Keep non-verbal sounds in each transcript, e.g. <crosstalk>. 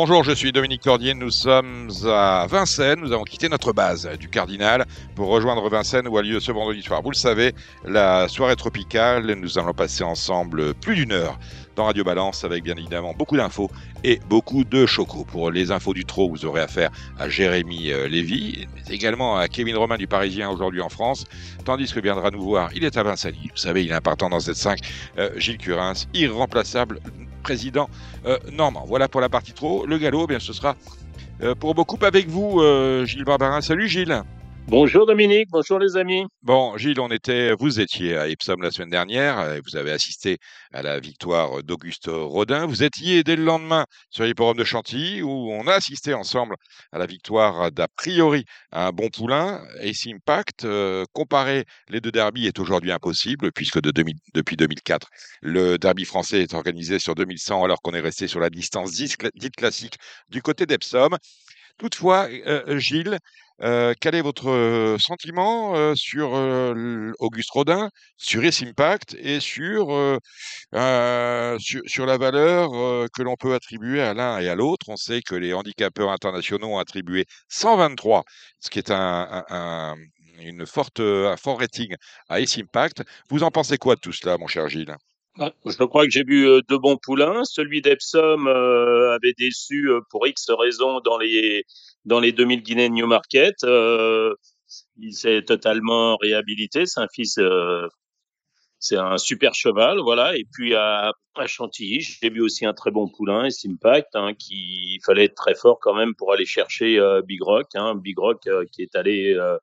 Bonjour, je suis Dominique Cordier. Nous sommes à Vincennes. Nous avons quitté notre base du Cardinal pour rejoindre Vincennes où a lieu ce vendredi soir. Vous le savez, la soirée tropicale. Nous allons passer ensemble plus d'une heure dans Radio Balance avec bien évidemment beaucoup d'infos et beaucoup de chocos. Pour les infos du trot, vous aurez affaire à Jérémy euh, Lévy, mais également à Kevin Romain du Parisien aujourd'hui en France, tandis que viendra nous voir, il est à Vincennes. Vous savez, il est important dans cette 5, euh, Gilles Curins, irremplaçable président euh, normand. Voilà pour la partie trop. Le galop, eh bien, ce sera euh, pour beaucoup avec vous, euh, Gilles Barbarin. Salut Gilles. Bonjour Dominique, bonjour les amis. Bon, Gilles, on était, vous étiez à Epsom la semaine dernière, et vous avez assisté à la victoire d'Auguste Rodin. Vous étiez dès le lendemain sur l'hipporome de Chantilly, où on a assisté ensemble à la victoire d'a priori un bon poulain. Ace Impact, euh, comparer les deux derbies est aujourd'hui impossible, puisque de 2000, depuis 2004, le derby français est organisé sur 2100, alors qu'on est resté sur la distance dite classique du côté d'Epsom. Toutefois, euh, Gilles, euh, quel est votre euh, sentiment euh, sur euh, Auguste Rodin, sur Ace Impact et sur, sur, sur, la valeur que l'on peut attribuer à l'un et à l'autre? On sait que les handicapeurs internationaux ont attribué 123, ce qui est un, un, un une forte, fort rating à Ace Impact. Vous en pensez quoi de tout cela, mon cher Gilles? Bah, je crois que j'ai vu deux bons poulains. Celui d'Epsom euh, avait déçu pour X raisons dans les dans les 2000 Guinées Newmarket. Euh, il s'est totalement réhabilité. C'est un fils, euh, c'est un super cheval, voilà. Et puis à, Chantilly, j'ai vu aussi un très bon poulain, et Simpact, hein, qui fallait être très fort quand même pour aller chercher euh, Big Rock, hein, Big Rock euh, qui est allé euh,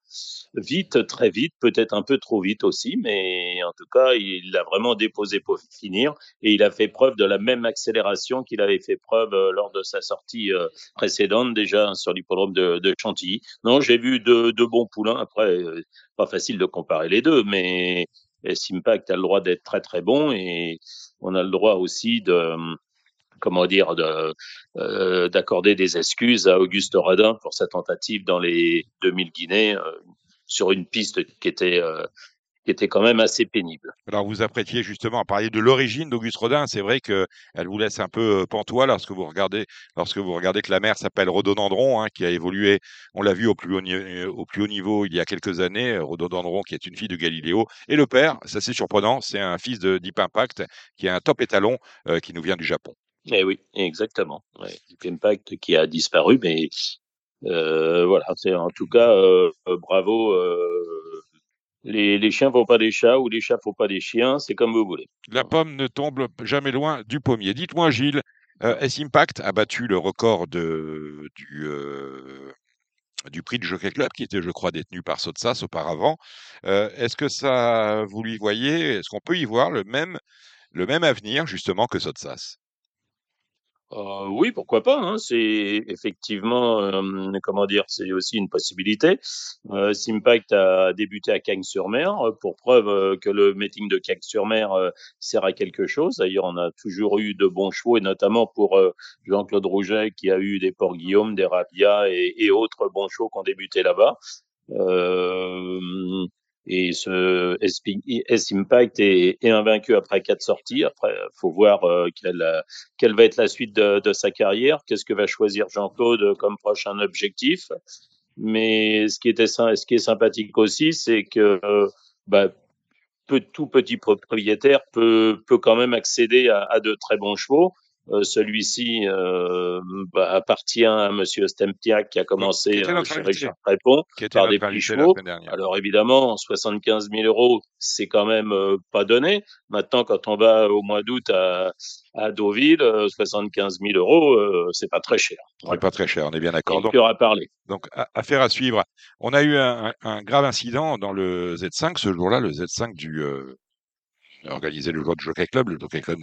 vite, très vite, peut-être un peu trop vite aussi, mais en tout cas, il l'a vraiment déposé pour finir, et il a fait preuve de la même accélération qu'il avait fait preuve euh, lors de sa sortie précédente déjà sur l'hippodrome de, Chantilly. Non, j'ai vu deux de bons poulains. Après, pas facile de comparer les deux, mais Simpact a le droit d'être très très bon et on a le droit aussi de comment dire euh, d'accorder des excuses à Auguste Rodin pour sa tentative dans les 2000 Guinées euh, sur une piste qui était euh, qui était quand même assez pénible. Alors vous apprêtiez justement à parler de l'origine d'Auguste Rodin. C'est vrai que elle vous laisse un peu euh, pantois lorsque vous regardez lorsque vous regardez que la mère s'appelle Rhododendron, hein, qui a évolué. On l'a vu au plus, haut, euh, au plus haut niveau il y a quelques années. Euh, Rhododendron, qui est une fille de Galiléo, et le père, ça c'est surprenant, c'est un fils de Deep Impact, qui est un top étalon euh, qui nous vient du Japon. Eh oui, exactement. Ouais, Deep Impact qui a disparu, mais euh, voilà, c'est en tout cas euh, bravo les, chiens font pas des chats ou les chats font pas des chiens, c'est comme vous voulez. La pomme ne tombe jamais loin du pommier. Dites-moi, Gilles, euh, S-Impact a battu le record euh, du prix du Jockey Club, qui était, je crois, détenu par Sotsas auparavant. Euh, est-ce que ça, vous lui voyez, est-ce qu'on peut y voir le même, le même avenir, justement, que Sotsas? Euh, oui, pourquoi pas. Hein, c'est effectivement, euh, comment dire, c'est aussi une possibilité. Euh, Simpact a débuté à Cagnes-sur-Mer, pour preuve euh, que le meeting de Cagnes-sur-Mer euh, sert à quelque chose. D'ailleurs, on a toujours eu de bons chevaux, et notamment pour euh, Jean-Claude Rouget, qui a eu des Port-Guillaume, des Rabia et, et, autres bons chevaux qui ont débuté là-bas. Et ce S-Impact est, invaincu après quatre sorties. Après, faut voir euh, quelle, quelle va être la suite de, sa carrière. Qu'est-ce que va choisir Jean-Claude comme prochain objectif? Mais ce qui, était, ce qui est sympathique aussi, c'est que euh, bah, peu, tout petit propriétaire peut, peut quand même accéder à de très bons chevaux. Euh, Celui-ci euh, bah, appartient à Monsieur Stemptiak qui a commencé oui, euh, chez Richard Prépon par des. Alors évidemment, 75 000 euros, c'est quand même pas donné. Maintenant, quand on va au mois d'août à, à Deauville, 75 000 euros, c'est pas très cher. Voilà. C'est pas très cher, on est bien d'accord. Donc, à parler. Donc, affaire à suivre. On a eu un, un, grave incident dans le Z5 ce jour-là, le Z5 du organisé le jour du Jockey Club. Le Jockey Club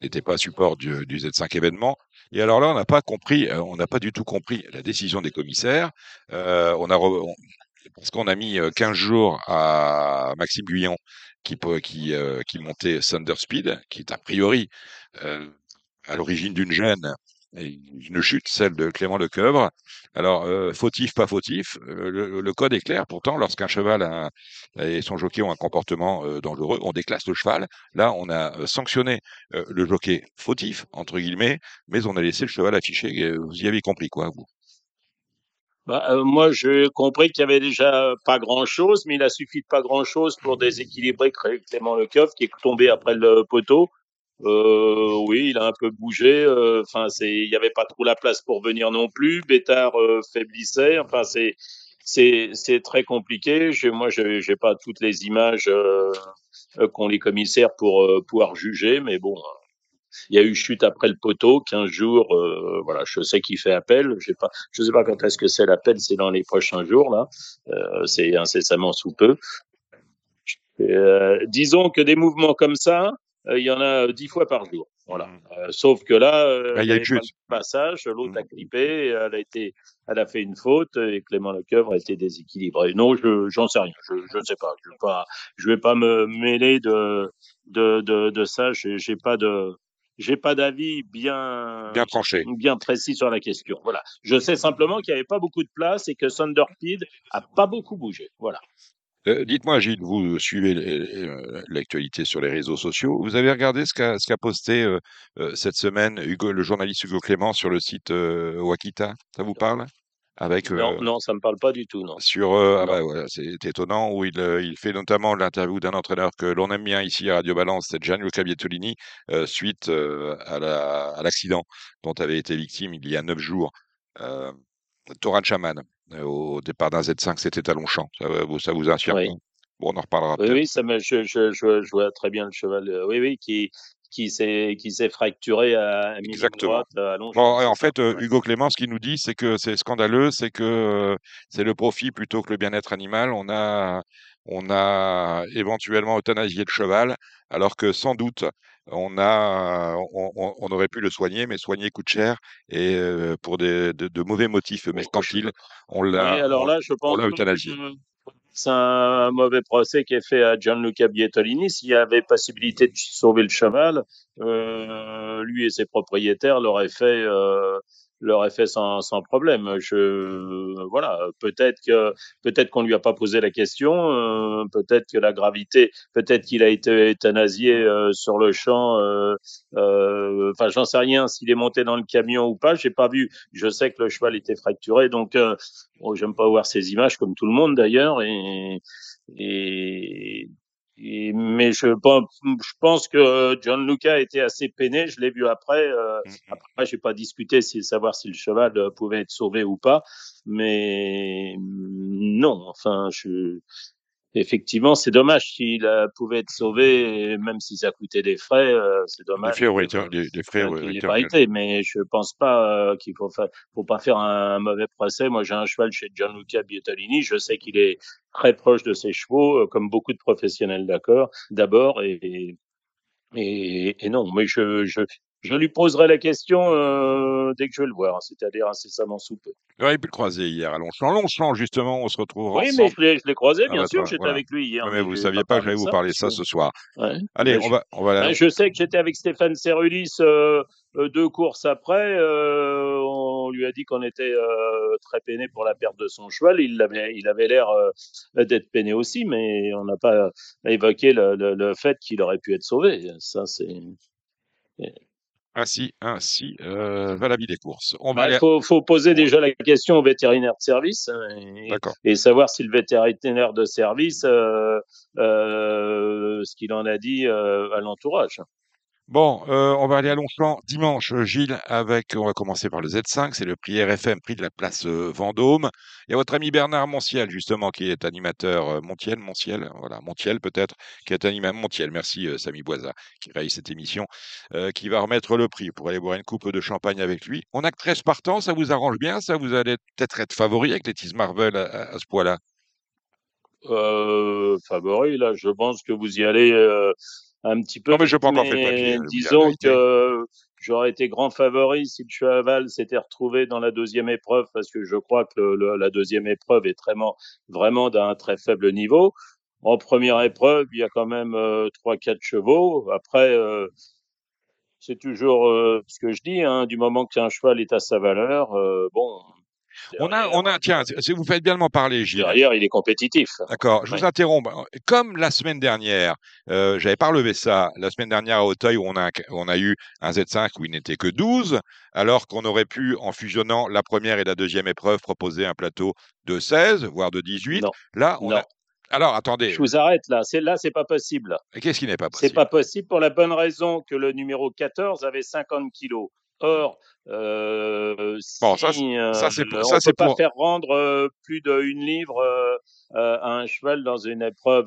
n'était pas support du, du, Z5 événement. Et alors là, on n'a pas compris, euh, on n'a pas du tout compris la décision des commissaires. Euh, parce qu'on a mis 15 jours à Maxime Guyon qui, euh, montait Thunder Speed, qui est a priori euh, à l'origine d'une gêne une chute, celle de Clément Lecoeuvre. Alors, euh, fautif, pas fautif, euh, le, code est clair. Pourtant, lorsqu'un cheval et son jockey ont un comportement euh, dangereux, on déclasse le cheval. Là, on a sanctionné le jockey fautif, entre guillemets, mais on a laissé le cheval afficher. Vous y avez compris quoi, vous bah, moi, j'ai compris qu'il y avait déjà pas grand-chose, mais il a suffi de pas grand-chose pour déséquilibrer Clément Lecoeuvre, qui est tombé après le poteau. Euh, oui, il a un peu bougé. Euh, enfin, c'est, il n'y avait pas trop la place pour venir non plus. Bétard euh, faiblissait. Enfin, c'est, c'est, c'est très compliqué. Je, moi, je j'ai pas toutes les images euh, qu'ont les commissaires pour pouvoir juger, mais bon. Il y a eu chute après le poteau, 15 jours. voilà, je sais qu'il fait appel. J'ai pas, je sais pas quand est-ce que c'est l'appel. C'est dans les prochains jours là. c'est incessamment sous peu. disons que des mouvements comme ça, euh, il y en a dix fois par jour. Voilà. Mmh. Euh, sauf que là, euh, bah, il y a eu passage, l'autre a mmh. clippé, elle a été, elle a fait une faute et Clément Lecoeuvre a été déséquilibré. Non, je, j'en sais rien. Je, je ne sais pas. Je vais pas, je vais pas me mêler de, de, de, de ça. J'ai, pas de, j'ai pas d'avis bien bien tranché, bien précis sur la question. Voilà. Je sais simplement qu'il n'y avait pas beaucoup de place et que Sunderpeed a pas beaucoup bougé. Voilà. Euh, dites-moi, Gilles, vous suivez euh, l'actualité sur les réseaux sociaux. Vous avez regardé ce qu'a ce posté euh, cette semaine Hugo, le journaliste Hugo Clément sur le site Wakita? Ça vous parle? Avec, non, non, ça me parle pas du tout, non. Sur, ah bah, voilà, c'est étonnant, où il, il fait notamment l'interview d'un entraîneur que l'on aime bien ici à Radio Balance, c'est Gianluca Bietolini, suite à l'accident dont avait été victime il y a neuf jours. Chaman, euh, au départ d'un Z5, c'était à Longchamp. Ça, ça vous inspire oui. Bon, on en reparlera. Oui, oui, ça me, je, je, je, je, vois très bien le cheval. Euh, oui, oui, qui, qui s'est qui s'est fracturé à, à Exactement. Droite, à bon, en fait, euh, Hugo Clément, ce qu'il nous dit, c'est que c'est scandaleux, c'est que euh, c'est le profit plutôt que le bien-être animal. On a on a éventuellement euthanasié le cheval, alors que sans doute on a on, on, aurait pu le soigner, mais soigner coûte cher et euh, pour des, de, de, mauvais motifs mercantiles, on l'a oui, alors là, je pense c'est un mauvais procès qui est fait à Gianluca Bietolini. S'il y avait possibilité de sauver le cheval, euh, lui et ses propriétaires l'auraient fait euh, l'aurait fait sans, sans problème. Je voilà, peut-être que peut-être qu'on lui a pas posé la question, euh, peut-être que la gravité, peut-être qu'il a été euthanasié euh, sur le champ. Euh, enfin, j'en sais rien s'il est monté dans le camion ou pas. J'ai pas vu. Je sais que le cheval était fracturé, donc bon, j'aime pas voir ces images comme tout le monde d'ailleurs et et mais je pense, je pense que John Luca était assez peiné. Je l'ai vu après. Euh, mm, mm. Après, j'ai pas discuté si savoir si le cheval euh, pouvait être sauvé ou pas. Mais non, enfin, je, effectivement, c'est dommage s'il euh, pouvait être sauvé, même si ça coûtait des frais. Euh, c'est dommage. Des frais, oui, des, frais, oui. Mais je pense pas euh, qu'il faut, faut pas faire un, mauvais procès. Moi, j'ai un cheval chez Gianluca Bietalini. Je sais qu'il est très proche de ses chevaux, comme beaucoup de professionnels, d'accord. D'abord, et, et, et, non, mais je, je, je lui poserai la question euh, dès que je vais le voir, c'est-à-dire incessamment sous peu. Ouais, il peut le croiser hier à Longchamp. Longchamp, justement, on se retrouve oui, ensemble. Mais je l'ai croisé, bien ah, bah, sûr, j'étais avec lui hier. mais vous ne saviez pas que j'allais vous parler ça ce soir. Ouais. Allez, on, va, on va... Je sais que j'étais avec Stéphane Cerulis euh, euh, deux courses après. Euh, on lui a dit qu'on était très peiné pour la perte de son cheval. Il avait, il avait l'air d'être peiné aussi, mais on n'a pas évoqué le, le, le fait qu'il aurait pu être sauvé. Ça, c'est... Ainsi, ainsi euh, va la vie des courses. Il faut, faut, poser déjà la question au vétérinaire de service hein, et, et savoir si le vétérinaire de service, euh, euh, ce qu'il en a dit euh, à l'entourage. Bon, euh, on va aller à Longchamp dimanche, Gilles, avec, on va commencer par le Z5, c'est le prix RFM, prix de la place euh, Vendôme. Il y a votre ami Bernard Montiel, justement, qui est animateur euh, Montiel, Montiel, voilà, Montiel peut-être, qui est animateur Montiel, merci Samy Boisa, qui réalise cette émission, qui va remettre le prix pour aller boire une coupe de champagne avec lui. On a que 13 partants, ça vous arrange bien, ça? Vous allez peut-être être favori avec les Marvel à, ce point-là? Euh, Favori, là, je pense que vous y allez un petit peu. Non, mais je pas encore fait papier. Disons que j'aurais été grand favori si le cheval s'était retrouvé dans la deuxième épreuve, parce que je crois que le, la deuxième épreuve est vraiment, vraiment d'un très faible niveau. En première épreuve, il y a quand même euh, trois, quatre chevaux. Après, euh, c'est toujours ce que je dis, hein, du moment qu'un cheval est à sa valeur, bon, on a, on a, tiens, si vous faites bien de m'en parler, Gilles. Derrière, il est compétitif. D'accord, je vous interromps. Comme la semaine dernière, euh, j'avais pas relevé ça, la semaine dernière à Auteuil, où on a, on a eu un Z5 où il n'était que 12, alors qu'on aurait pu, en fusionnant la première et la deuxième épreuve, proposer un plateau de 16, voire de 18. Là, on a, alors, attendez. Je vous arrête là. C'est là, c'est pas possible. Qu'est-ce qui n'est pas possible? C'est pas possible pour la bonne raison que le numéro 14 avait 50 kilos. Or, euh, bon, ça, euh, ça c'est on ne peut pas faire rendre euh, plus d'une livre euh, à un cheval dans une épreuve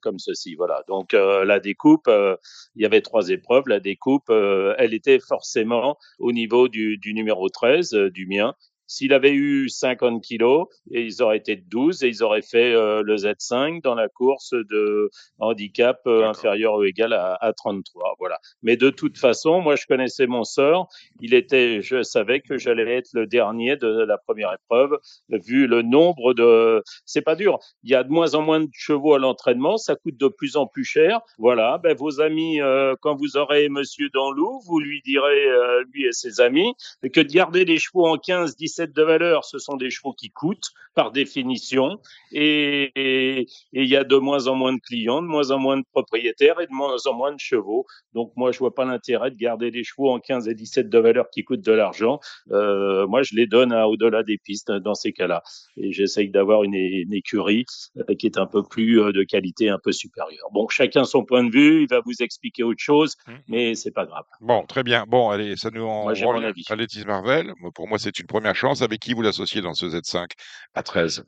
comme ceci. Voilà. Donc la découpe, il y avait trois épreuves. La découpe, elle était forcément au niveau du, du numéro 13, du mien, s'il avait eu 50 kilos, et ils auraient été 12 et ils auraient fait euh, le Z5 dans la course de handicap euh, inférieur ou égal à, à, 33. Voilà. Mais de toute façon, moi, je connaissais mon sort. Il était, je savais que j'allais être le dernier de la première épreuve, vu le nombre de. C'est pas dur. Il y a de moins en moins de chevaux à l'entraînement. Ça coûte de plus en plus cher. Voilà. Ben, vos amis, euh, quand vous aurez Monsieur Danlou, vous lui direz, lui et ses amis, que de garder les chevaux en 15, 17 de valeur, ce sont des chevaux qui coûtent par définition, et il y a de moins en moins de clients, de moins en moins de propriétaires et de moins en moins de chevaux. Donc moi, je vois pas l'intérêt de garder des chevaux en 15 et 17 de valeur qui coûtent de l'argent. Euh, moi, je les donne au-delà des pistes dans ces cas-là, et j'essaye d'avoir une, écurie euh, qui est un peu plus euh, de qualité, un peu supérieure. Bon, chacun son point de vue, il va vous expliquer autre chose, mmh. mais c'est pas grave. Bon, très bien. Bon, allez, ça nous en moi, mon avis. Marvel. Pour moi, c'est une première chance avec qui vous l'associez dans ce Z5 à 13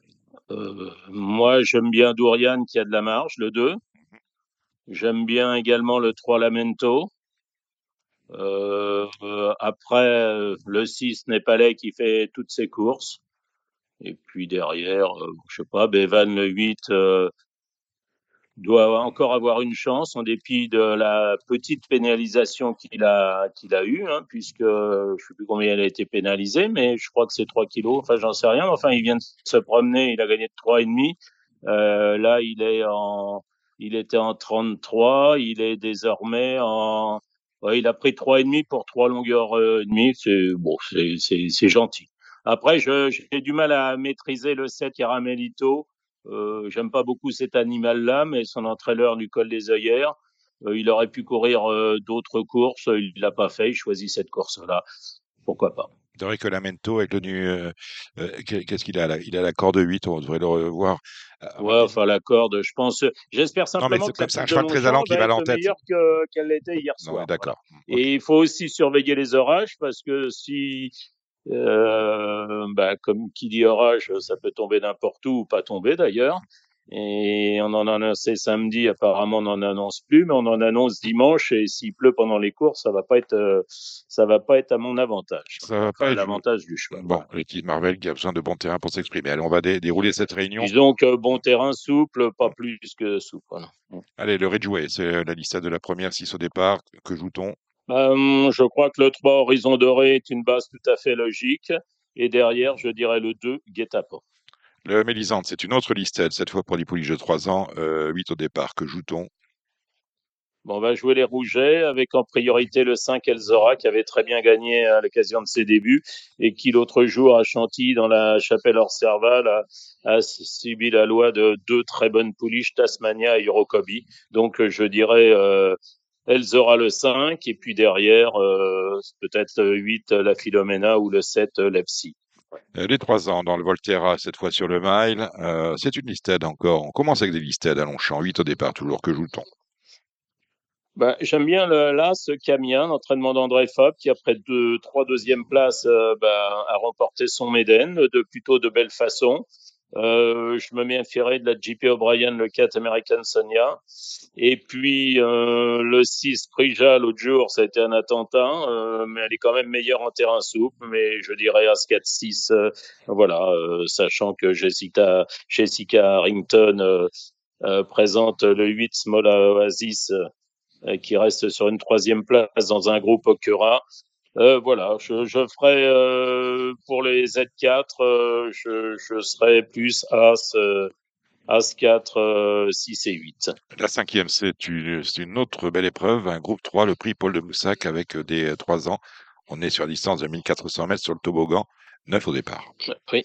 euh, Moi, j'aime bien Dourian qui a de la marge, le 2. J'aime bien également le 3 Lamento. Euh, après, le 6 Népalais qui fait toutes ses courses. Et puis derrière, je euh, je sais pas, Bevan le 8, doit encore avoir une chance en dépit de la petite pénalisation qu'il a qu'il a eue, hein, puisque je sais plus combien elle a été pénalisée, mais je crois que c'est 3 kilos. Enfin, j'en sais rien. Enfin, il vient de se promener, il a gagné trois et demi. Euh, là, il est en, il était en 33, il est désormais en, ouais, il a pris trois et demi pour trois longueurs euh, et demie. C'est bon, c'est c'est gentil. Après, j'ai du mal à maîtriser le 7 Caramelito. Euh, J'aime pas beaucoup cet animal-là, mais son entraîneur lui colle des œillères. Euh, il aurait pu courir euh, d'autres courses, il l'a pas fait, il choisit cette course-là. Pourquoi pas vrai que Lamento euh, euh, qu'est-ce qu'il a là? Il a la corde 8, on devrait le revoir. Ouais, enfin la corde, je pense. J'espère simplement que c'est un cheval très allant qui va en tête. meilleur qu'elle l'était hier soir. D'accord. Et il faut aussi surveiller les orages parce que si euh, bah, comme qui dit orage, ça peut tomber n'importe où ou pas tomber d'ailleurs. Et on en a annoncé samedi, apparemment on n'en annonce plus, mais on en annonce dimanche. Et s'il pleut pendant les courses, ça va pas être, euh, ça va pas être à mon avantage. Ça va pas être l'avantage du choix. Bon, l'équipe Marvel qui a besoin de bon terrain pour s'exprimer. Allez, on va dérouler cette réunion. Disons que bon terrain souple, pas plus que souple. Allez, le Ridgeway, c'est la liste de la première 6 au départ. Que joue-t-on? Euh, je crois que le 3 Horizon Doré est une base tout à fait logique. Et derrière, je dirais le 2 Guet-apens. Le Mélisande, c'est une autre liste, cette fois pour les pouliches de 3 ans, euh, 8 au départ. Que joue-t-on? Bon, on va jouer les Rougets avec en priorité le 5 Elzora qui avait très bien gagné à l'occasion de ses débuts et qui l'autre jour à Chantilly dans la chapelle hors Serval a, subi la loi de deux très bonnes pouliches, Tasmania et Eurocobi. Donc je dirais euh, Elzora le 5, et puis derrière, euh, peut-être 8 la Philomena ou le 7 l'Epsi. Euh, les trois ans dans le Volterra, cette fois sur le mile, euh, c'est une listed encore. On commence avec des listed à Longchamp, 8 au départ, toujours que joue-t-on bah, J'aime bien le, là ce Camien, l'entraînement d'André Fab, qui après deux, trois deuxièmes places bah, a remporté son Méden de plutôt de belle façon. Euh, je me méfierais de la JP O'Brien, le 4 American Sonia. Et puis euh, le 6 Prija, l'autre jour, ça a été un attentat, euh, mais elle est quand même meilleure en terrain souple. Mais je dirais As 4-6, euh, voilà, euh, sachant que Jessica, Jessica Harrington présente le 8 Small Oasis qui reste sur une troisième place dans un groupe Okura. Euh, voilà, je, je ferai euh, pour les Z4, euh, je, je serai plus As As 4, 6 et 8. La cinquième, c'est une, une, autre belle épreuve, un groupe 3, le prix Paul de Moussac avec des 3 ans. On est sur distance de 1400 mètres sur le toboggan, 9 au départ. Oui,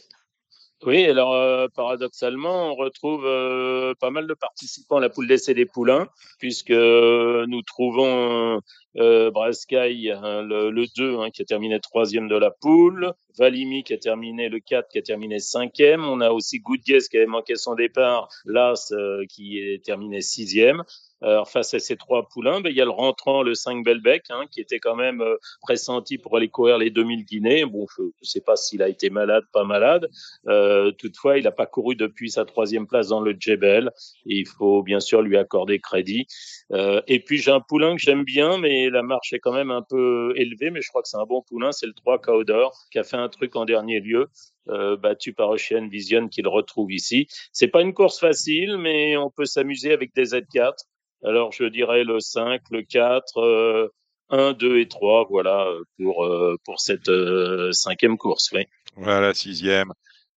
oui, alors euh, paradoxalement, on retrouve euh, pas mal de participants à la poule d'essai des poulains, puisque nous trouvons euh, Brescaille, hein, le, le, 2, hein, qui a terminé troisième de la poule, Valimi qui a terminé le 4, qui a terminé cinquième. On a aussi Goudgues qui avait manqué son départ, Las qui est terminé sixième. Alors, face à ces trois poulains, ben, il y a le rentrant, le 5 Belbec, hein, qui était quand même euh, pressenti pour aller courir les 2000 Guinées. Bon, je ne sais pas s'il a été malade, pas malade. Euh, toutefois, il n'a pas couru depuis sa troisième place dans le Djebel. il faut bien sûr lui accorder crédit. Euh, et puis, j'ai un poulain que j'aime bien, mais la marche est quand même un peu élevée. Mais je crois que c'est un bon poulain. C'est le 3 Caudor, qui a fait un truc en dernier lieu. Euh, battu par Ocean Vision qu'il retrouve ici. C'est pas une course facile, mais on peut s'amuser avec des Z4. Alors, je dirais le 5, le 4, 1, 2 et 3, voilà, pour, euh, pour cette euh, cinquième course. Oui. Voilà, sixième.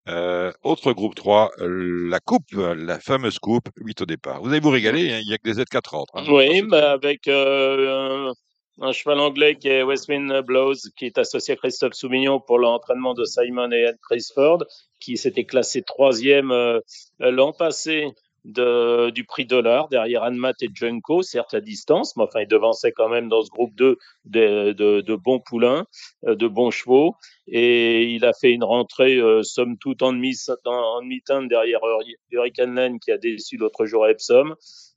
Euh, autre groupe 3, la coupe, la fameuse coupe, 8 au départ. Vous allez vous régaler, hein, il n'y a que des Z4 entre. Hein, oui, bah avec un, un, cheval anglais qui est Westwind Blows, qui est associé à Christophe Soumignon pour l'entraînement de Simon et Ed Ford, qui s'était classé troisième l'an passé de, du prix dollar derrière Anmat et Junko, certes à distance, mais enfin il devançait quand même dans ce groupe de, de, de, de bons poulains, euh, de bons chevaux, et il a fait une rentrée euh, somme toute en demi en demi-teinte derrière Hurricane Lane qui a déçu l'autre jour à Epsom.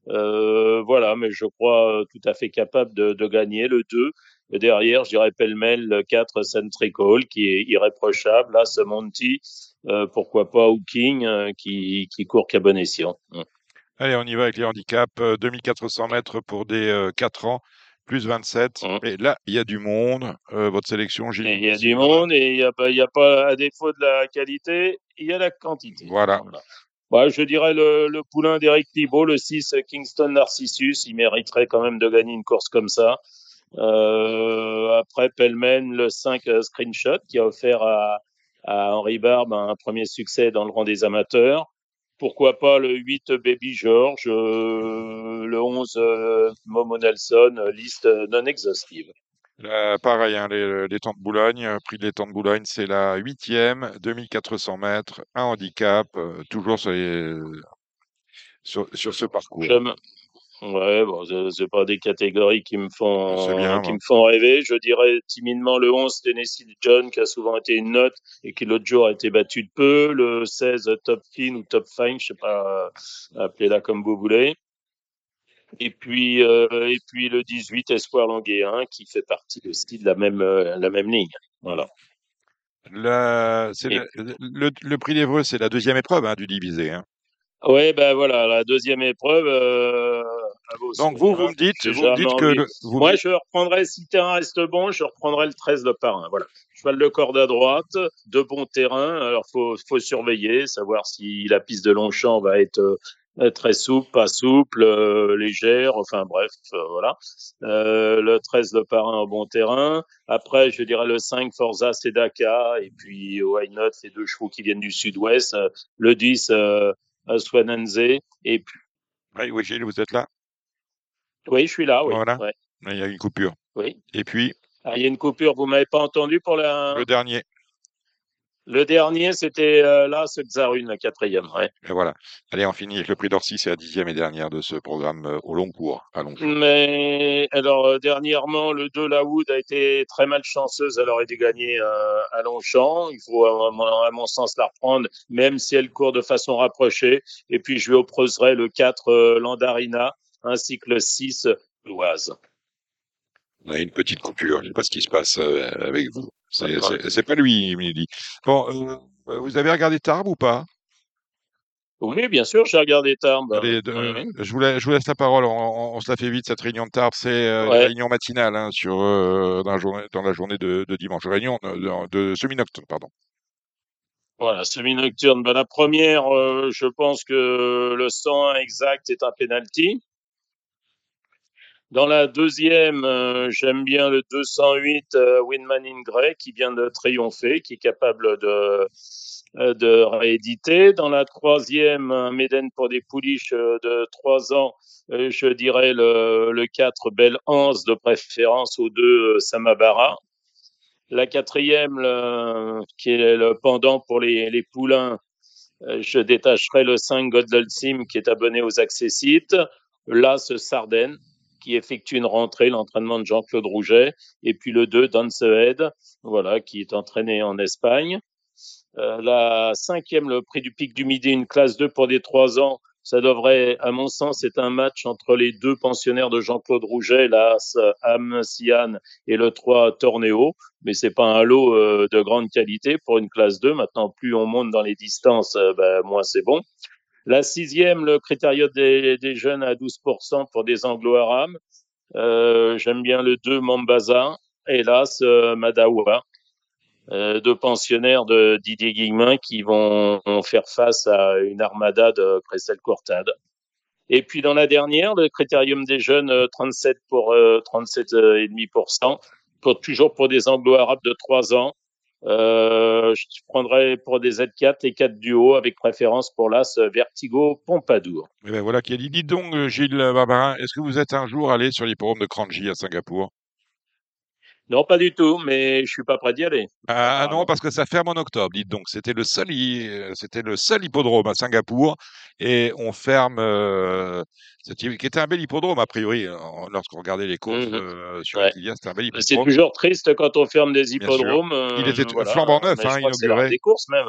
Euh, voilà, mais je crois tout à fait capable de, de gagner le 2. Derrière, je dirais pêle-mêle le 4 Centrical qui est irréprochable. Là, ce Monty, euh, pourquoi pas Hooking euh, qui, qui court qu'à bon escient. Mm. Allez, on y va avec les handicaps. 2400 euh, mètres pour des 4 ans, plus 27. Mm. Et là, il y a du monde. votre sélection, Il y a du monde et il n'y a, pas, a pas, à défaut de la qualité, il y a la quantité. Voilà. Bah, je dirais le, le poulain d'Eric Thibault, le 6 Kingston Narcissus. Il mériterait quand même de gagner une course comme ça. Euh, après, Pellman, le 5 Screenshot, qui a offert à, à Henri Barbe un premier succès dans le rang des amateurs. Pourquoi pas le 8 Baby George, euh, le 11 euh, Momo Nelson, liste non exhaustive. pareil, hein, les, les, temps de Boulogne, euh, prix des temps de Boulogne, c'est la huitième, 2400 mètres, un handicap, toujours sur, sur, sur, ce parcours. Ouais, bon, c'est pas des catégories qui me font qui me font rêver. Je dirais timidement le 11 Tennessee John qui a souvent été une note et qui l'autre jour a été battu de peu. Le 16 Top Fin ou Top Fine, je sais pas, appelez-la comme vous voulez. Et puis euh, et puis le 18 Espoir Languéen qui fait partie aussi de la même euh, la même ligne. Voilà. Le, le, le, prix d'Evreux, c'est la deuxième épreuve hein, du divisé. Hein. Oui, ben voilà, la deuxième épreuve. Euh, Donc vous, vous me dites, vous me dites que. Moi, je reprendrai, si le terrain reste bon, je reprendrai le 13 de parrain. Voilà. Cheval de corde à droite, de bon terrain. Alors, faut, faut surveiller, savoir si la piste de Longchamp va être euh, très souple, pas souple, euh, légère, enfin bref, euh, voilà. le 13 de parrain au bon terrain. Après, je dirais le 5 Forza Sedaka et puis Why Not, ces deux chevaux qui viennent du sud-ouest. Le 10 à Swanenze. Et puis... Oui, oui, Gilles, vous êtes là Oui, je suis là, oui. Voilà. Il y a une coupure. Oui. Et puis ah, Il y a une coupure, vous ne m'avez pas entendu pour la... Le dernier. Le dernier, c'était euh, là, ce Xarune, le quatrième. Ouais. Et voilà. Allez, on finit avec le prix d'Orsi, c'est la dixième et dernière de ce programme euh, au long cours. Allons. Mais alors, euh, dernièrement, le 2 Laoud a été très malchanceuse. Elle aurait dû gagner à Longchamp. Il faut, à, mon sens, la reprendre, même si elle court de façon rapprochée. Et puis, je lui opposerai le 4 Landarina, ainsi que le 6 Loise. On a une petite coupure. Je ne sais pas ce qui se passe avec vous. C'est pas lui, il me dit. Bon, euh, vous avez regardé Tarbes ou pas? Oui, bien sûr, j'ai regardé Tarbes. Allez, je, vous laisse, je, vous laisse, la parole. On, se la fait vite, cette réunion de Tarbes. C'est euh, une réunion matinale hein, sur, euh, dans, la journée, dans, la journée, de, de dimanche. Réunion de, de semi-nocturne, pardon. Voilà, semi-nocturne. Ben, la première, je pense que le 101 exact est un penalty. Dans la deuxième, euh, j'aime bien le 208 euh, Winman in Grey qui vient de triompher, qui est capable de, euh, de rééditer. Dans la troisième, un Méden pour des pouliches de 3 ans, je dirais le, le 4 Belle Hans de préférence aux deux Samabara. La quatrième, le, qui est le pendant pour les, les poulains, je détacherai le 5 Godlelsim qui est abonné aux accessites. Là, ce Sardaigne qui effectue une rentrée, l'entraînement de Jean-Claude Rouget, et puis le 2, Head, voilà, qui est entraîné en Espagne. Euh, la cinquième, le prix du pic du midi, une classe 2 pour des 3 ans. Ça devrait, à mon sens, être un match entre les deux pensionnaires de Jean-Claude Rouget, l'As Am Sian et le 3 Torneo. Mais c'est pas un lot euh, de grande qualité pour une classe 2. Maintenant, plus on monte dans les distances, euh, ben, moins c'est bon. La sixième, le critérium des, jeunes à 12% pour des anglo-arabes. Euh, J'aime bien le 2, Mambaza. Hélas, euh, Madawa. Euh, deux pensionnaires de Didier Guillemin qui vont, faire face à une armada de Cressel Courtade. Et puis dans la dernière, le critérium des jeunes, 37 euh, pour euh, 37,5%, pour, toujours pour des anglo-arabes de 3 ans. Euh, je prendrais pour des Z4 les 4 duos avec préférence pour l'As Vertigo Pompadour. Et eh ben voilà qui a dit. Dites donc, euh, Gilles Barbarin, est-ce que vous êtes un jour allé sur l'hipporome de Kranji à Singapour? Non, pas du tout, mais je suis pas prêt d'y aller. Ah non, parce que ça ferme en octobre, dites donc. C'était le seul, euh, c'était le seul hippodrome à Singapour et on ferme, euh, qui était un bel hippodrome a priori lorsqu'on regardait les courses mmh euh, sur ouais. c'était un bel hippodrome. C'est toujours triste quand on ferme des hippodromes. il était voilà. flambant neuf, hein, inauguré. des courses même,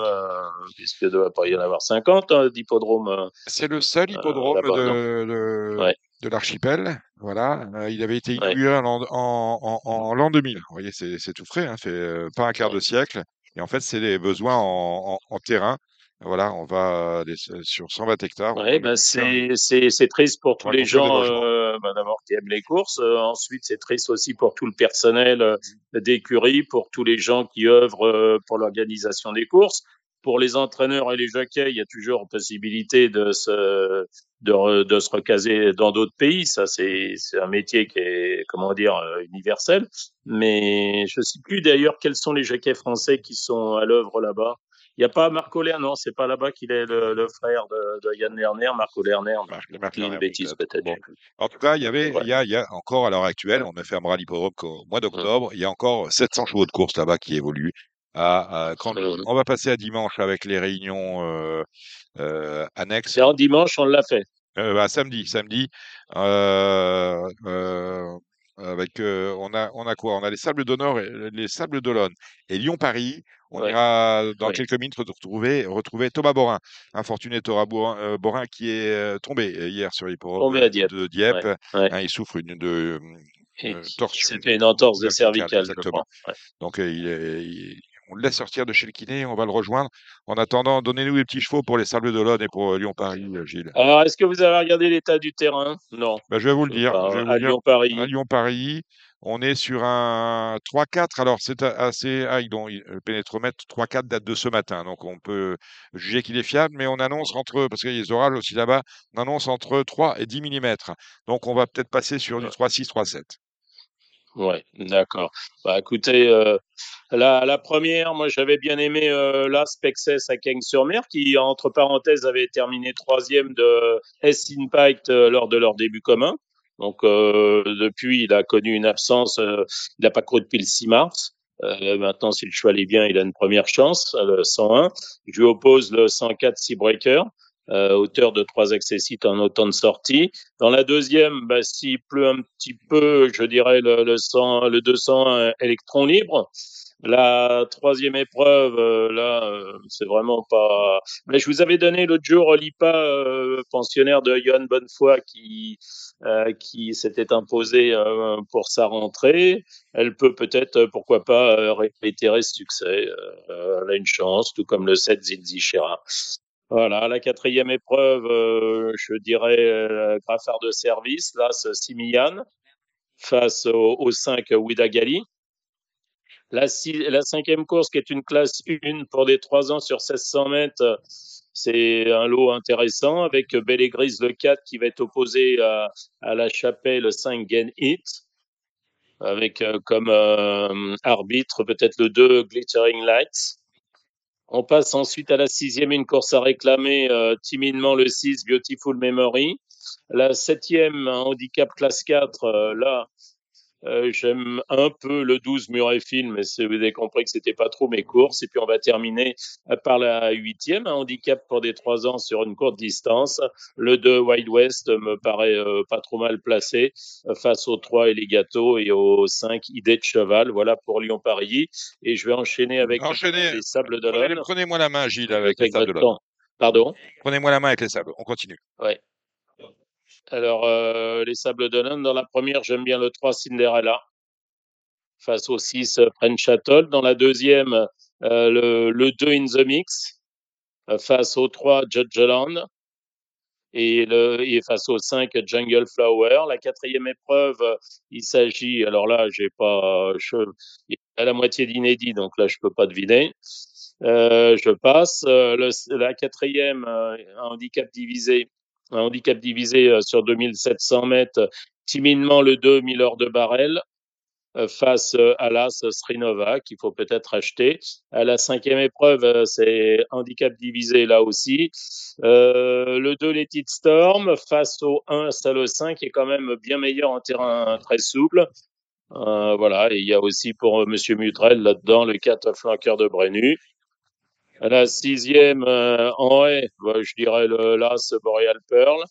puisque doit pas y en avoir 50 hein, d'hippodromes. C'est le seul hippodrome de, de, ouais de l'archipel. Voilà, euh, il avait été inauguré en, en, en, l'an 2000. Vous voyez, c'est tout frais, hein, fait euh, pas un quart de siècle. Et en fait, c'est des besoins en, terrain. Voilà, on va sur 120 hectares. Oui, ben c'est triste pour tous les gens, euh, ben d'abord qui aiment les courses. ensuite, c'est triste aussi pour tout le personnel d'écurie, pour tous les gens qui œuvrent pour l'organisation des courses pour les entraîneurs et les jockeys, il y a toujours possibilité de se, de, de se recaser dans d'autres pays. Ça, c'est un métier qui est, comment dire, euh, universel. Mais je ne sais plus d'ailleurs quels sont les jockeys français qui sont à l'œuvre là-bas. Il n'y a pas Marco Lerner, non, c'est pas là-bas qu'il est le, le, frère de, de, Yann Lerner, Marco Lerner. Marc, une bêtise peut-être. En tout cas, il y avait, il, y a, il y a encore à l'heure actuelle, on ne fermera l'hippodrome qu'au mois d'octobre, il y a encore 700 chevaux de course là-bas qui évoluent à, à On va passer à dimanche avec les réunions euh, euh, annexes. C'est en dimanche, on l'a fait. Euh, bah, samedi, samedi. Avec, on a, on a quoi? On a les Sables d'Honneur, les Sables d'Olonne et Lyon-Paris. On ouais. ira dans ouais. quelques minutes retrouver, retrouver Thomas Borin, infortuné Thomas Borin, Borin qui est tombé hier sur l'hippodrome de Dieppe. Ouais. Hein, il souffre une de euh, torsion. C'était une entorse de cervicale. Exactement. Donc il, est, il, on le laisse sortir de chez le kiné, on va le rejoindre. En attendant, donnez-nous les petits chevaux pour les Sables d'Olonne et pour euh, Lyon-Paris, euh, Gilles. Alors, est-ce que vous avez regardé l'état du terrain? Non. Ben, je vais vous le dire. à Lyon-Paris. À Lyon-Paris, on est sur un 3-4. Alors, c'est assez. Ah, le pénétromètre 3-4 date de ce matin. Donc, on peut juger qu'il est fiable, mais on annonce entre. Parce qu'il y a des orages aussi là-bas, on annonce entre 3 et 10 mm. Donc, on va peut-être passer sur du 3-6, 3-7. Ouais, d'accord. Bah écoutez, euh, la, la, première, moi j'avais bien aimé euh, la Spexes à King-sur-Mer, qui entre parenthèses avait terminé troisième de S-Impact euh, lors de leur début commun. Donc euh, depuis, il a connu une absence, euh, il n'a pas couru depuis le 6 mars. Maintenant, si le cheval est bien, il a une première chance, le 101. Je lui oppose le 104 Seabreaker euh, hauteur de trois accessites en autant de sorties. Dans la deuxième, bah, s'il pleut un petit peu, je dirais le, le, 100, le 200 électron libre. La troisième épreuve, euh, là, euh, c'est vraiment pas. Mais je vous avais donné l'autre jour l'IPA euh, pensionnaire de Johan Bonnefoy qui euh, qui s'était imposé pour sa rentrée. Elle peut peut-être, pourquoi pas, réitérer ce succès. elle a une chance, tout comme le 7 Zinzichera. Voilà, la quatrième épreuve, euh, je dirais euh, Graffard de service, là, c'est Simian, face au, au 5 Widagali. La, la cinquième course, qui est une classe 1 pour des 3 ans sur 1600 mètres, c'est un lot intéressant avec Bellegris le 4 qui va être opposé à, à la chapelle 5 Gen Hit avec euh, comme euh, arbitre peut-être le 2 Glittering Lights. On passe ensuite à la sixième, une course à réclamer euh, timidement le 6 Beautiful Memory. La septième, un handicap classe 4, là, euh, j'aime un peu le 12 Murrayfield, mais vous avez compris que c'était pas trop mes courses. Et puis on va terminer euh, par la huitième, un handicap pour des trois ans sur une courte distance. Le 2 Wild West me paraît euh, pas trop mal placé face aux 3 Gâteaux et aux 5 Idée de Cheval. Voilà pour Lyon-Paris. Et je vais enchaîner avec les Sables d'Olonne. Prenez-moi la main, Gilles, avec les Sables d'Olonne. Pardon? Prenez-moi la main avec les Sables. On continue. Ouais. Alors, euh, les Sables d'Olonne, dans la première, j'aime bien le 3 Cinderella face au 6 French Atoll. Dans la deuxième, euh, le, le, 2 In the Mix euh, face au 3 Judge Land et, et face au 5 Jungle Flower. La quatrième épreuve, il s'agit, alors là, j'ai pas, je, à la moitié d'inédit, donc là, je peux pas deviner. Euh, je passe. La quatrième, handicap divisé un handicap divisé euh, sur 2700 mètres, timidement le 2 heures de barrel euh, face euh, à l'As Srinova qu'il faut peut-être acheter. À la cinquième épreuve, c'est handicap divisé là aussi. Euh, le 2 Let Storm face au 1 Salo 5 qui est quand même bien meilleur en terrain très souple. Euh, voilà, et il y a aussi pour Monsieur Mutrel là-dedans le 4 flanqueur de Brenu. La sixième euh, en bah, je dirais le LAS Boreal Pearl.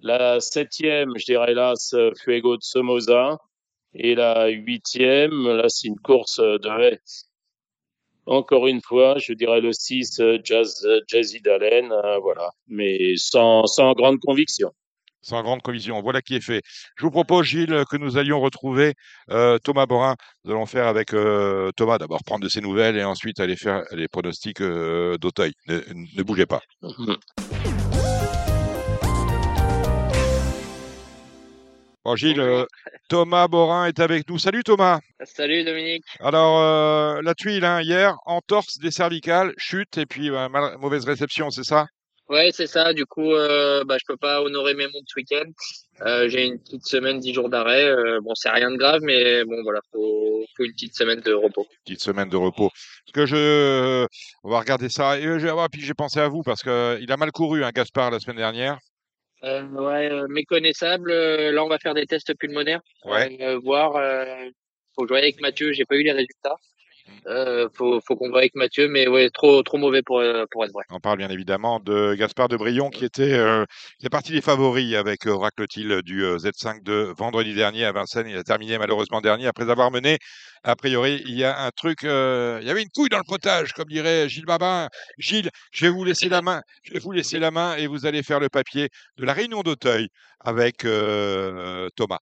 La septième, je dirais l'As Fuego de Somoza. Et la huitième, là, c'est une course de haie. Encore une fois, je dirais le 6 Jazz, Jazzy Dalen, euh, voilà, mais sans grande conviction sans grande collision. Voilà qui est fait. Je vous propose, Gilles, que nous allions retrouver euh, Thomas Borin. Nous allons faire avec euh, Thomas d'abord prendre de ses nouvelles et ensuite aller faire les pronostics euh, d'Auteuil. Ne, bougez pas. <laughs> Bon, Gilles, Thomas Borin est avec nous. Salut Thomas. Salut Dominique. Alors, la tuile, hein, hier, entorse des cervicales, chute et puis mauvaise réception, c'est ça? Ouais, c'est ça. Du coup, euh, bah, je peux pas honorer mes montres ce week-end. Euh, j'ai une petite semaine, dix jours d'arrêt. Euh, bon, c'est rien de grave, mais bon, voilà, faut, faut une petite semaine de repos. Petite semaine de repos. Parce que je, on va regarder ça. Et ah, puis j'ai pensé à vous parce que il a mal couru, hein, Gaspard, la semaine dernière. Euh, ouais, euh, méconnaissable. Là, on va faire des tests pulmonaires. Ouais. voir. faut jouer avec Mathieu. J'ai pas eu les résultats. Euh, faut, faut qu'on voit avec Mathieu, mais ouais, trop, trop mauvais pour, euh, pour être vrai. On parle bien évidemment de Gaspard de Brion qui était, euh, qui est parti des favoris avec euh, Racletil du Z5 de vendredi dernier à Vincennes. Il a terminé malheureusement dernier après avoir mené. A priori, il y a un truc, il y avait une couille dans le potage, comme dirait Gilles Babin. Gilles, je vais vous laisser la main, je vais vous laisser la main et vous allez faire le papier de la réunion d'Auteuil avec Thomas.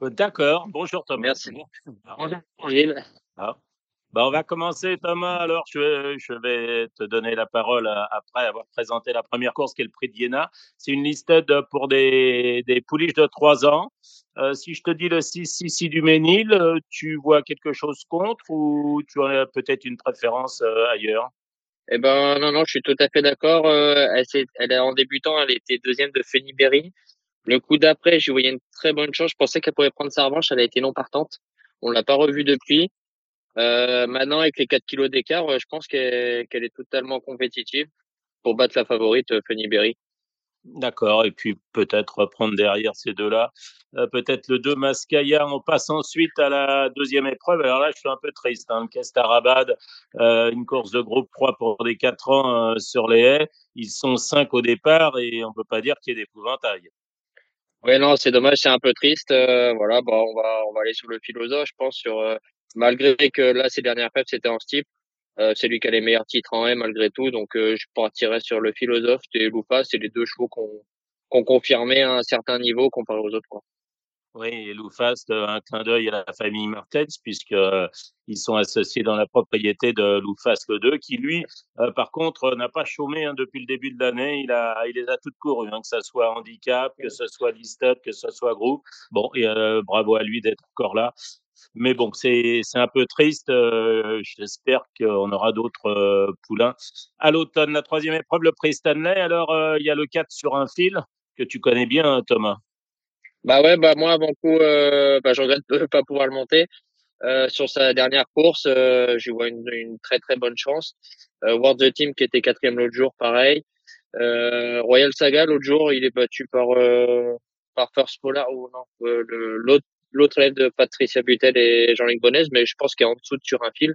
D'accord. Bonjour Thomas. Merci. Bonjour Gilles. Ah. Bah, on va commencer, Thomas. Alors, je, je, vais te donner la parole euh, après avoir présenté la première course, qui est le prix de Iéna. C'est une liste pour des, des pouliches de 3 ans. Euh, si je te dis le 6-6 du Ménil, euh, tu vois quelque chose contre ou tu as peut-être une préférence euh, ailleurs? Eh ben non, non, je suis tout à fait d'accord. elle, elle est en débutant, elle était deuxième de Fenny Le coup d'après, je voyais une très bonne chance. Je pensais qu'elle pourrait prendre sa revanche. Elle a été non partante. On l'a pas revue depuis. Euh, maintenant, avec les 4 kilos d'écart, je pense qu'elle est totalement compétitive pour battre la favorite euh, Fanny Berry. D'accord, et puis peut-être prendre derrière ces deux-là. Euh, peut-être le 2 Mascaya. On passe ensuite à la deuxième épreuve. Alors là, je suis un peu triste. Hein. Le Kestarabad, euh, une course de groupe 3 pour des 4 ans euh, sur les haies. Ils sont 5 au départ et on peut pas dire qu'il y ait d'épouvantail. Oui, non, c'est dommage, c'est un peu triste. voilà, bon, on va on va aller sur le philosophe, je pense, sur malgré que là, ces dernières fêtes, c'était en steep. Euh, c'est lui qui a les meilleurs titres en M malgré tout. Donc, euh, je partirais sur le philosophe et Loufa. C'est les deux chevaux qu'on qu'on confirmé à un certain niveau comparé aux autres. Oui, et Loufast, un clin d'œil à la famille Martens, puisque euh, ils sont associés dans la propriété de Loufast 2, qui lui, euh, par contre, n'a pas chômé hein, depuis le début de l'année. Il il les a toutes courues, hein, que ce soit handicap, que ce soit listed, que ce soit groupe. Bon, bravo à lui d'être encore là mais bon, c'est un peu triste. Euh, J'espère qu'on aura d'autres euh, poulains à l'automne. La troisième épreuve, le prix Stanley. Alors, euh, il y a le 4 sur un fil que tu connais bien, hein, Thomas. Bah ouais, bah moi avant coup, bah, je regrette de pas pouvoir le monter. Sur sa dernière course, euh, je vois une, très très bonne chance. Euh, World the Team qui était quatrième l'autre jour, pareil. Royal Saga l'autre jour, il est battu par par First Polar ou non l'autre l'autre élève de Patricia Butel et Jean-Luc Bonnes, mais je pense qu'il est en dessous de sur un fil.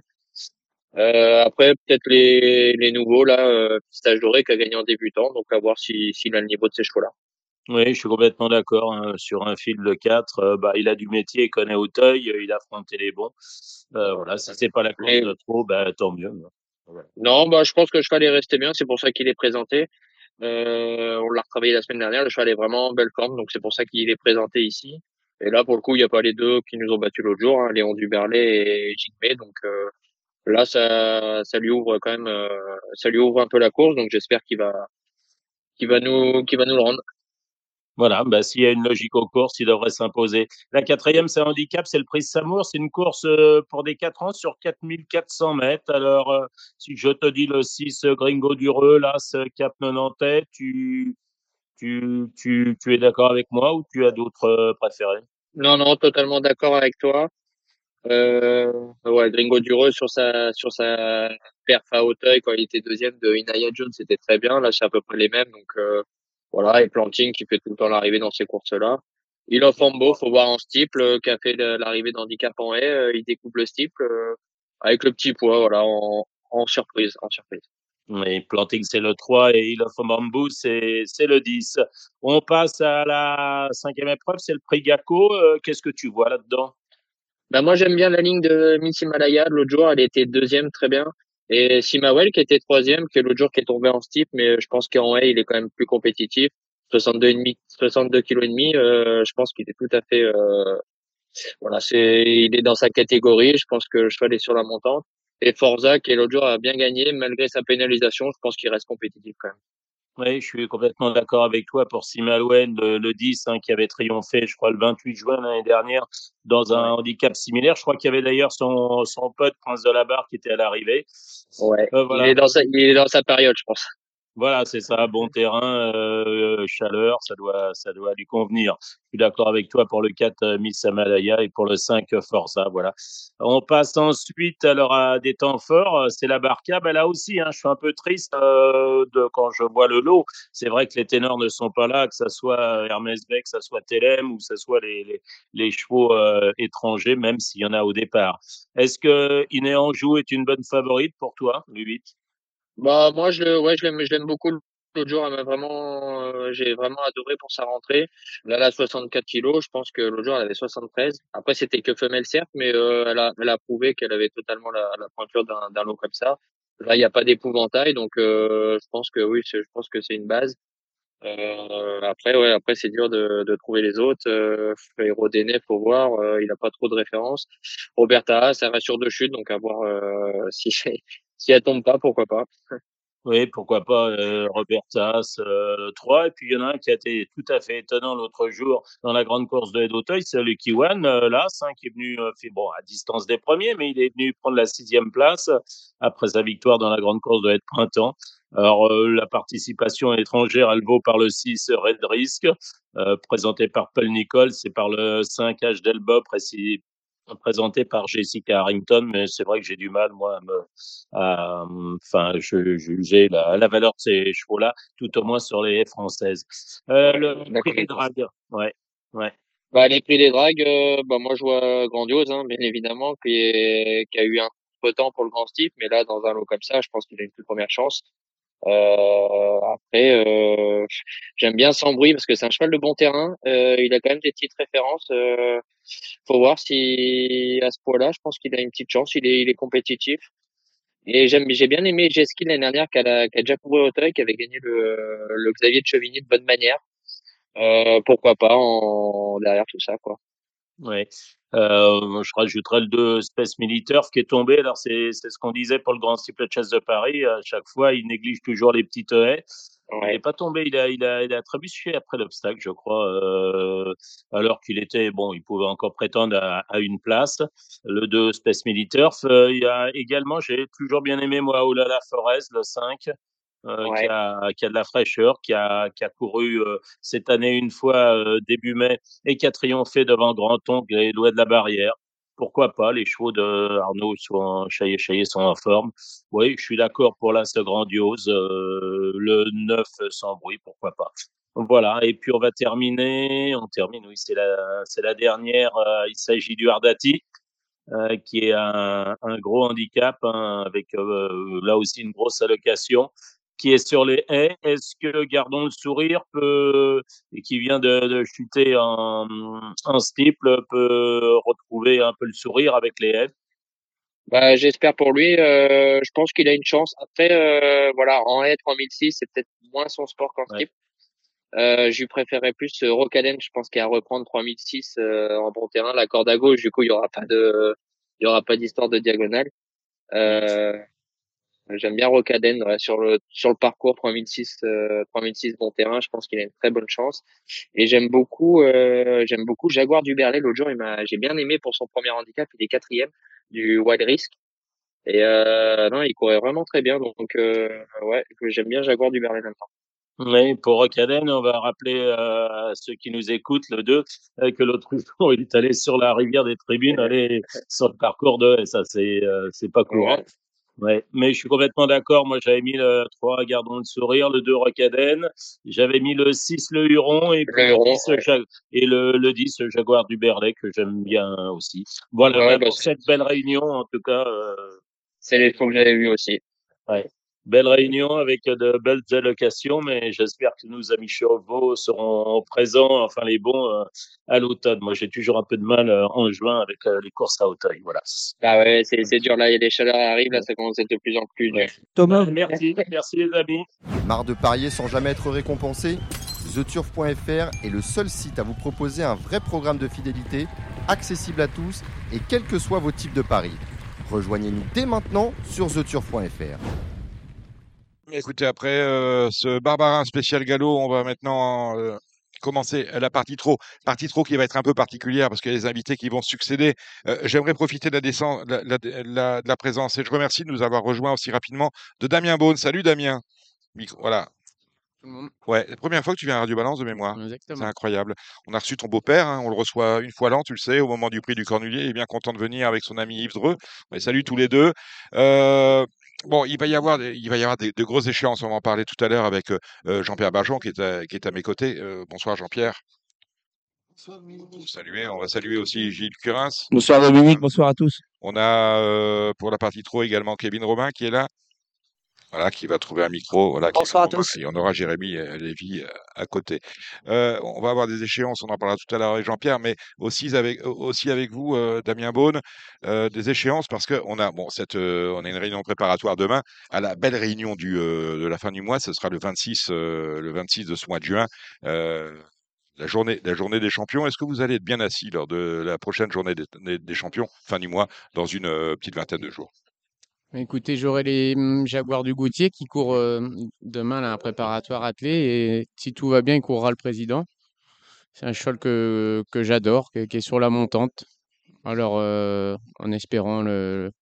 Euh, après, peut-être les, les nouveaux, là, euh, Stage Doré qui a gagné en débutant, donc à voir s'il si, a le niveau de ces chevaux-là. Oui, je suis complètement d'accord. Hein. Sur un fil de 4, euh, bah, il a du métier, il connaît Auteuil, il a affronté les bons. Euh, voilà, si c'est pas la course de trop, bah, tant mieux. Voilà. Non, bah, je pense que le cheval est resté bien, c'est pour ça qu'il est présenté. Euh, on l'a retravaillé la semaine dernière, le cheval est vraiment en belle forme, donc c'est pour ça qu'il est présenté ici. Et là, pour le coup, il n'y a pas les deux qui nous ont battus l'autre jour, hein, Léon Duberlet et Jigme. Donc euh, là, ça, ça lui ouvre quand même, euh, ça lui ouvre un peu la course. Donc j'espère qu'il va, qu'il va nous, qu'il va nous le rendre. Voilà, bah, s'il y a une logique aux courses, il devrait s'imposer. La quatrième, c'est handicap, c'est le prix Samour. C'est une course euh, pour des 4 ans sur 4400 mètres. Alors, euh, si je te dis le 6 Gringo Dureux, là, ce Cap 90, tu, tu, tu, tu es d'accord avec moi ou tu as d'autres euh, préférés? Non, non, totalement d'accord avec toi. Euh, ouais, Gringo Dureux sur sa sur sa perf à Hauteuil quand il était deuxième de Inaya Jones, c'était très bien. Là, c'est à peu près les mêmes. Donc euh, voilà, et Planting qui fait tout le temps l'arrivée dans ces courses-là. Il offre en beau, faut voir en steeple, euh, qui a fait l'arrivée d'handicap en haie. Euh, il découpe le steeple euh, avec le petit poids, voilà, en, en surprise, en surprise. Oui, Planting, c'est le 3 et Il of Bamboo, c'est, le 10. On passe à la cinquième épreuve, c'est le prix Gaco. Euh, qu'est-ce que tu vois là-dedans? Bah Moi, j'aime bien la ligne de Miss Himalaya. L'autre jour, elle était deuxième, très bien. Et Simawel qui était troisième, qui est l'autre jour qui est tombé en steep, mais je pense qu'en haie, il est quand même plus compétitif. 62,5, 62 kg et demi, euh, je pense qu'il est tout à fait, euh, voilà, c'est, il est dans sa catégorie. Je pense que le cheval est sur la montante. Et Forza, qui l'autre jour a bien gagné, malgré sa pénalisation, je pense qu'il reste compétitif quand même. Oui, je suis complètement d'accord avec toi pour Simalouen, le, le 10, hein, qui avait triomphé, je crois, le 28 juin l'année dernière, dans un ouais. handicap similaire. Je crois qu'il y avait d'ailleurs son, son pote, Prince de la Barre, qui était à l'arrivée. Ouais, euh, voilà. il, est dans sa, il est dans sa période, je pense. Voilà, c'est ça, bon terrain, euh, chaleur, ça doit, ça doit lui convenir. Je suis d'accord avec toi pour le 4 euh, Miss Amalaya et pour le 5 Forza, voilà. On passe ensuite alors à des temps forts, c'est la Barca. Ben là aussi, hein, je suis un peu triste euh, de, quand je vois le lot. C'est vrai que les ténors ne sont pas là, que ça soit Hermès Beck, que ça soit Telem ou que ça soit les, chevaux euh, étrangers, même s'il y en a au départ. Est-ce que Iné Anjou est une bonne favorite pour toi, le 8 bah moi je ouais je l'aime je l'aime beaucoup l'autre jour elle vraiment euh, j'ai vraiment adoré pour sa rentrée. Là elle a 64 kilos je pense que l'autre jour elle avait 73 après c'était que femelle certes mais euh, elle a elle a prouvé qu'elle avait totalement la, la pointure d'un d'un lot comme ça. Là il n'y a pas d'épouvantail donc euh, je pense que oui je pense que c'est une base. Euh, après ouais après c'est dur de, de trouver les autres euh, Hérodéné faut voir euh, il a pas trop de références. Roberta ça va sur deux chutes donc à voir euh, <laughs> si si elle tombe pas, pourquoi pas? Oui, pourquoi pas euh, Robertas euh, 3. Et puis il y en a un qui a été tout à fait étonnant l'autre jour dans la grande course de Hauteuil, c'est le Kiwan, euh, là, 5 qui est venu euh, bon, à distance des premiers, mais il est venu prendre la sixième place après sa victoire dans la grande course de être printemps. Alors euh, la participation étrangère, elle vaut par le 6 Red Risk, euh, présenté par Paul Nicole, c'est par le 5 H précis, présenté par Jessica Harrington, mais c'est vrai que j'ai du mal, moi, à me, à, enfin, je, juger la, la valeur de ces chevaux-là, tout au moins sur les françaises. Euh, le prix des dragues, ouais, ouais. Bah, les prix des dragues, euh, bah, moi, je vois grandiose, hein, bien évidemment, qui, est, qui a eu un peu de temps pour le grand Steve, mais là, dans un lot comme ça, je pense qu'il a une toute première chance. Euh, après, euh, j'aime bien sans bruit parce que c'est un cheval de bon terrain. Euh, il a quand même des petites références. Euh, faut voir si à ce point-là, je pense qu'il a une petite chance. Il est, il est compétitif. Et j'aime, j'ai bien aimé Jesky l'année dernière qui a, qui a déjà couru Auteuil, qui avait gagné le, le Xavier de Chevigny de bonne manière. Euh, pourquoi pas en derrière tout ça, quoi. Ouais. Euh, je rajouterais le 2 Space Militaire qui est tombé. Alors, c'est, c'est ce qu'on disait pour le Grand Cycle de Chasse de Paris. À chaque fois, il néglige toujours les petites haies. Il n'est pas tombé, il a, il a, il a trébuché après l'obstacle, je crois, euh, alors qu'il était, bon, il pouvait encore prétendre à, à une place. Le 2 Space Militaire. Euh, il y a également, j'ai toujours bien aimé, moi, Olala Forest, le 5. Euh, Ouais. qui, a, qui a de la fraîcheur, qui a, qui a couru euh, cette année une fois euh, début mai et qui a triomphé devant Grand Oncle et Loin de la Barrière. Pourquoi pas Les chevaux de Arnaud sont Chaillet, Chaillet sont en forme. Oui, je suis d'accord pour l'As grandiose. euh, le 9 sans bruit, pourquoi pas. Voilà, et puis on va terminer. On termine, oui, c'est la, c'est la dernière. il s'agit du Ardati. Euh, qui est un, un gros handicap hein, avec euh, là aussi une grosse allocation qui est sur les haies. Est-ce que Gardons le sourire peut et qui vient de, de chuter en, en steeple peut retrouver un peu le sourire avec les haies? Bah, j'espère pour lui. Euh, je pense qu'il a une chance. Après, euh, voilà, en haie 3006, c'est peut-être moins son sport qu'en Ouais. Euh, je lui préférais plus Rocaden, je pense qu'il y a à reprendre 3006 euh, en bon terrain. La corde à gauche, du coup, il y aura pas de, il y aura pas d'histoire de diagonale. Euh, j'aime bien Rocaden ouais, sur le sur le parcours 3006 euh, 3006 bon terrain. Je pense qu'il a une très bonne chance. Et j'aime beaucoup, euh, j'aime beaucoup Jaguar du Berlay. L'autre jour, il m'a, j'ai bien aimé pour son premier handicap. Il est quatrième du Wild Risk. Et euh, non, il courait vraiment très bien. Donc euh, ouais, j'aime bien Jaguar du Berlay maintenant. Oui, pour Rocaden, on va rappeler euh, à ceux qui nous écoutent, le 2, euh, que l'autre jour, <laughs> il est allé sur la rivière des tribunes, aller sur le parcours de, et ça, c'est euh, c'est pas courant. Ouais, mais je suis complètement d'accord. Moi, j'avais mis le 3, Gardons le sourire, le 2, Rocaden. J'avais mis le 6, le Huron, et Le Huron, le 10, Ja- et le, le 10, le Jaguar du Berlay, que j'aime bien aussi. Voilà, Ouais, bah, pour cette belle réunion, en tout cas, euh, C'est les fois que j'avais vu aussi. Belle réunion avec de belles allocations, mais j'espère que nos amis chevaux seront présents, enfin les bons, euh, à l'automne. Moi, j'ai toujours un peu de mal euh, en juin avec euh, les courses à Hauteuil. Voilà. Bah ouais, c'est c'est dur là. Les chaleurs arrivent là, ça commence à être de plus en plus dur. Thomas, Merci, <laughs> merci les amis. Marre de parier sans jamais être récompensé? TheTurf.fr est le seul site à vous proposer un vrai programme de fidélité, accessible à tous et quels que soient vos types de paris. Rejoignez-nous dès maintenant sur TheTurf.fr. Écoutez, après euh, ce barbarin spécial galop, on va maintenant euh, commencer la partie trop. Partie trop qui va être un peu particulière parce qu'il y a des invités qui vont succéder. Euh, J'aimerais profiter de la, descen- la- la- la- de la présence et je remercie de nous avoir rejoints aussi rapidement de Damien Beaune. Salut Damien. Micro, voilà. tout le monde. Ouais, la première fois que tu viens à Radio Balance de mémoire. C'est incroyable. On a reçu ton beau-père, hein, on le reçoit une fois l'an, tu le sais, au moment du prix du Cornulier. Il est bien content de venir avec son ami Yves Dreux. Ouais, salut tous les deux. Euh, bon, il va y avoir, des- il va y avoir des, de grosses échéances. On va en parler tout à l'heure avec euh, euh, Jean-Pierre Barjon qui est à, qui est à mes côtés. Euh, bonsoir Jean-Pierre. Vous saluez. On va saluer aussi Gilles Curins. Bonsoir Dominique, bonsoir à tous. On a euh, pour la partie trop également Kevin Robin qui est là. Voilà, qui va trouver un micro. Voilà, qui- Bonsoir à tous. Et on aura Jérémy euh, Lévy euh, à côté. Euh, on va avoir des échéances, on en parlera tout à l'heure avec Jean-Pierre, mais aussi avec, aussi avec vous, euh, Damien Beaune, euh, des échéances parce qu'on a, bon, cette, on a une réunion préparatoire demain. À la belle réunion du, de la fin du mois, ce sera le 26, euh, le 26 de ce mois de juin. la journée, la journée des champions. Est-ce que vous allez être bien assis lors de la prochaine journée des, des- champions, fin du mois, dans une petite vingtaine de jours? Écoutez, j'aurai les hum, Jaguars du Goutier qui courent euh, demain là, un préparatoire attelé et si tout va bien, il courra le président. C'est un cheval que, j'adore, qui, est- qui est sur la montante. Alors, euh, en espérant le,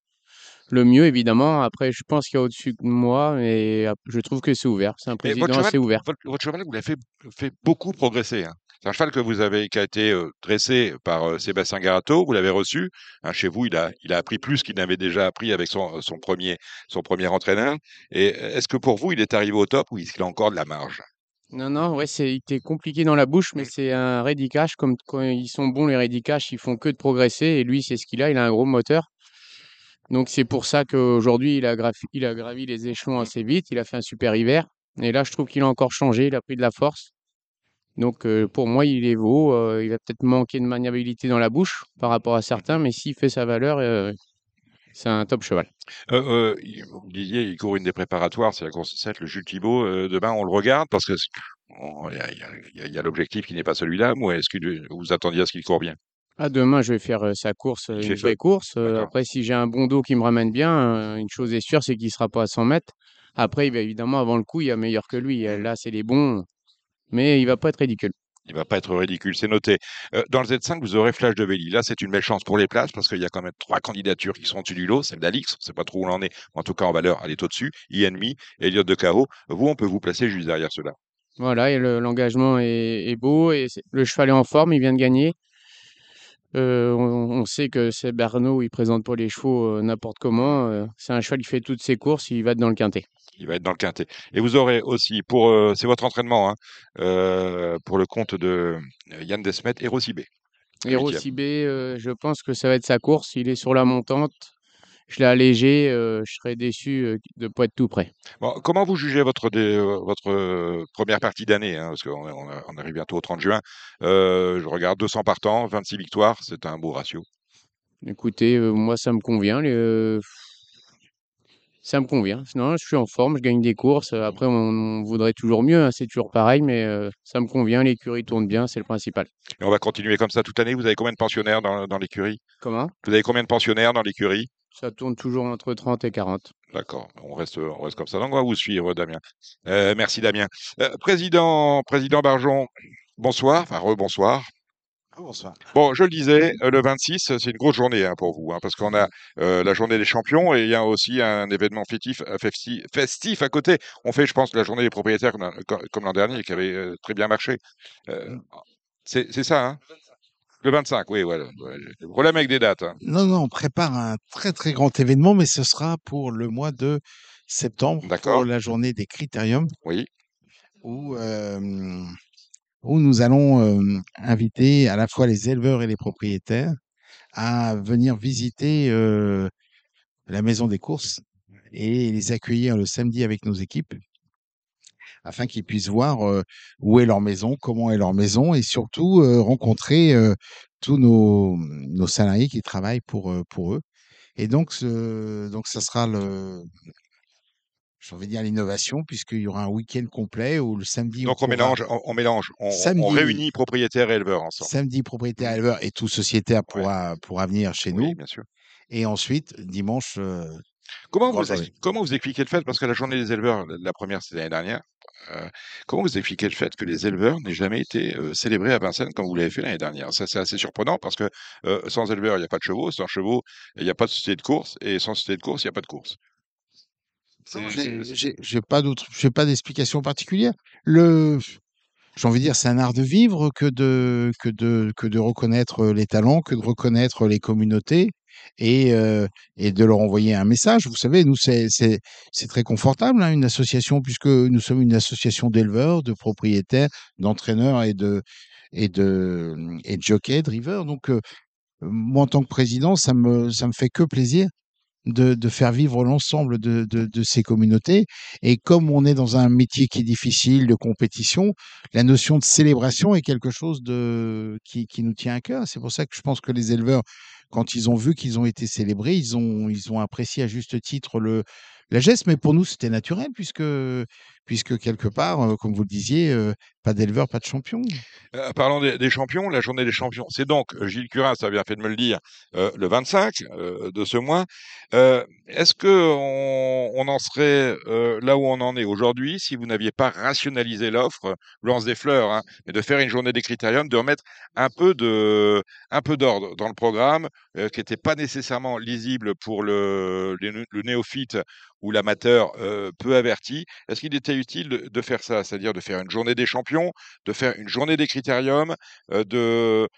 le mieux, évidemment. Après, je pense qu'il y a au-dessus de moi, mais je trouve que c'est ouvert. C'est un président assez ouvert. votre, votre cheval, vous l'avez fait, fait beaucoup progresser. hein. C'est un cheval que vous avez, qui a été euh, dressé par euh, Sébastien Garato. Vous l'avez reçu. hein, chez vous, il a, il a appris plus qu'il n'avait déjà appris avec son, son premier, son premier entraîneur. Et euh, est-ce que pour vous, il est arrivé au top ou est-ce qu'il a encore de la marge? Non, non, ouais, c'est, il était compliqué dans la bouche, mais c'est un cash. Comme quand ils sont bons, les ready cash, ils font que de progresser. Et lui, c'est ce qu'il a. Il a un gros moteur. Donc, c'est pour ça qu'aujourd'hui, il a, graf- il a gravi les échelons assez vite. Il a fait un super hiver. Et là, je trouve qu'il a encore changé. Il a pris de la force. Donc, euh, pour moi, il est beau. euh, il va peut-être manquer de maniabilité dans la bouche par rapport à certains, mais s'il fait sa valeur, euh, c'est un top cheval. euh, Vous disiez, il court une des préparatoires, c'est la course 7, le Jules Thibault. Demain, on le regarde parce que il y a, a l'objectif qui n'est pas celui-là. Ou est-ce que vous attendiez à ce qu'il court bien? Ah, demain, je vais faire euh, sa course, euh, Il une vraie course. Euh, D'accord. après, si j'ai un bon dos qui me ramène bien, euh, une chose est sûre, c'est qu'il sera pas à 100 mètres. Après, bah, évidemment, avant le coup, il y a meilleur que lui. Là, c'est les bons, mais il va pas être ridicule. Il va pas être ridicule, c'est noté. Euh, dans le Z5, vous aurez Flash de Belly. Là, c'est une belle chance pour les places parce qu'il y a quand même trois candidatures qui sont au-dessus du lot. Celle d'Alix, on ne sait pas trop où on en est. En tout cas, en valeur, elle est au-dessus. Ienmi, Elliot de Cao. Vous, on peut vous placer juste derrière cela. Voilà, et l'engagement est, est, beau et le cheval est en forme, il vient de gagner. Euh, on, sait que c'est Bernot, il présente pas les chevaux euh, n'importe comment. Euh, c'est un cheval qui fait toutes ses courses, il va être dans le quintet. Il va être dans le quintet. Et vous aurez aussi, pour c'est votre entraînement, hein, pour le compte de Yann Desmet, Hérosibé. Hérosibé, je pense que ça va être sa course. Il est sur la montante je l'ai allégé, je serais déçu de ne pas être tout prêt. Bon, comment vous jugez votre, votre première partie d'année hein, Parce qu'on on arrive bientôt au 30 juin. je regarde 200 partants, 26 victoires, c'est un beau ratio. Écoutez, moi ça me convient. ça me convient. Non, je suis en forme, je gagne des courses. Après, on, voudrait toujours mieux, hein, c'est toujours pareil, mais ça me convient. L'écurie tourne bien, c'est le principal. Et on va continuer comme ça toute l'année? Vous avez combien de pensionnaires dans, dans l'écurie? Comment? Vous avez combien de pensionnaires dans l'écurie? Ça tourne toujours entre 30 et 40. D'accord, on reste, on reste comme ça. Donc, on va vous suivre, Damien. Euh, merci, Damien. Euh, président, président Barjon, bonsoir, enfin, rebonsoir. Bonsoir. Bon, je le disais, euh, le 26, c'est une grosse journée hein, pour vous, hein, parce qu'on a la journée des champions et il y a aussi un événement festif, festif, à côté. On fait, je pense, la journée des propriétaires comme, l'an dernier, qui avait très bien marché. Mm. c'est ça, hein? Le 25, oui, voilà. Problème avec des dates. Hein. Non, non, on prépare un très très grand événement, mais ce sera pour le mois de septembre, pour la journée des critériums. Oui. Où, où nous allons inviter à la fois les éleveurs et les propriétaires à venir visiter la maison des courses et les accueillir le samedi avec nos équipes afin qu'ils puissent voir où est leur maison, comment est leur maison et surtout rencontrer tous nos, nos, salariés qui travaillent pour, pour eux. Et donc, ce, donc ça sera le, dire l'innovation, puisqu'il y aura un week-end complet où le samedi. Donc on, mélange, on, mélange, on, réunit propriétaires et éleveurs ensemble. Samedi, propriétaires et éleveurs et tout sociétaire pourra, pourra venir chez nous. bien sûr. Et ensuite, dimanche. comment, vous, comment vous expliquez le fait? Parce que la journée des éleveurs, la première, c'est l'année dernière. Euh, comment vous expliquez le fait que les éleveurs n'aient jamais été euh, célébrés à Vincennes comme vous l'avez fait l'année dernière? Ça, c'est assez surprenant parce que euh, sans éleveurs, il n'y a pas de chevaux. Sans chevaux, il n'y a pas de société de course. Et sans société de course, il n'y a pas de course. J'ai pas d'autre, j'ai pas d'explication particulière. Le, j'ai envie de dire, c'est un art de vivre que de, que de, que de reconnaître les talents, que de reconnaître les communautés et, de leur envoyer un message. Vous savez, nous, c'est très confortable, hein, une association, puisque nous sommes une association d'éleveurs, de propriétaires, d'entraîneurs et de, et de, et de jockeys, de Donc, moi, en tant que président, ça me, ça me fait que plaisir de, de, faire vivre l'ensemble de, de, de, ces communautés. Et comme on est dans un métier qui est difficile, de compétition, la notion de célébration est quelque chose de, qui, qui nous tient à cœur. C'est pour ça que je pense que les éleveurs quand ils ont vu qu'ils ont été célébrés, ils ont, apprécié à juste titre la geste, mais pour nous, c'était naturel, puisque, puisque quelque part, comme vous le disiez, pas d'éleveur, pas de champion. Euh, parlons des, champions, la journée des champions, c'est donc, Gilles Curin, ça a bien fait de me le dire, le 25 de ce mois. Est-ce qu'on on en serait là où on en est aujourd'hui si vous n'aviez pas rationalisé l'offre, lance des fleurs, hein, mais de faire une journée des critériums, de remettre un peu de, un peu d'ordre dans le programme, qui n'était pas nécessairement lisible pour le, le néophyte ou l'amateur peu averti? Est-ce qu'il était utile de, faire ça, c'est-à-dire de faire une journée des champions, de faire une journée des critériums, de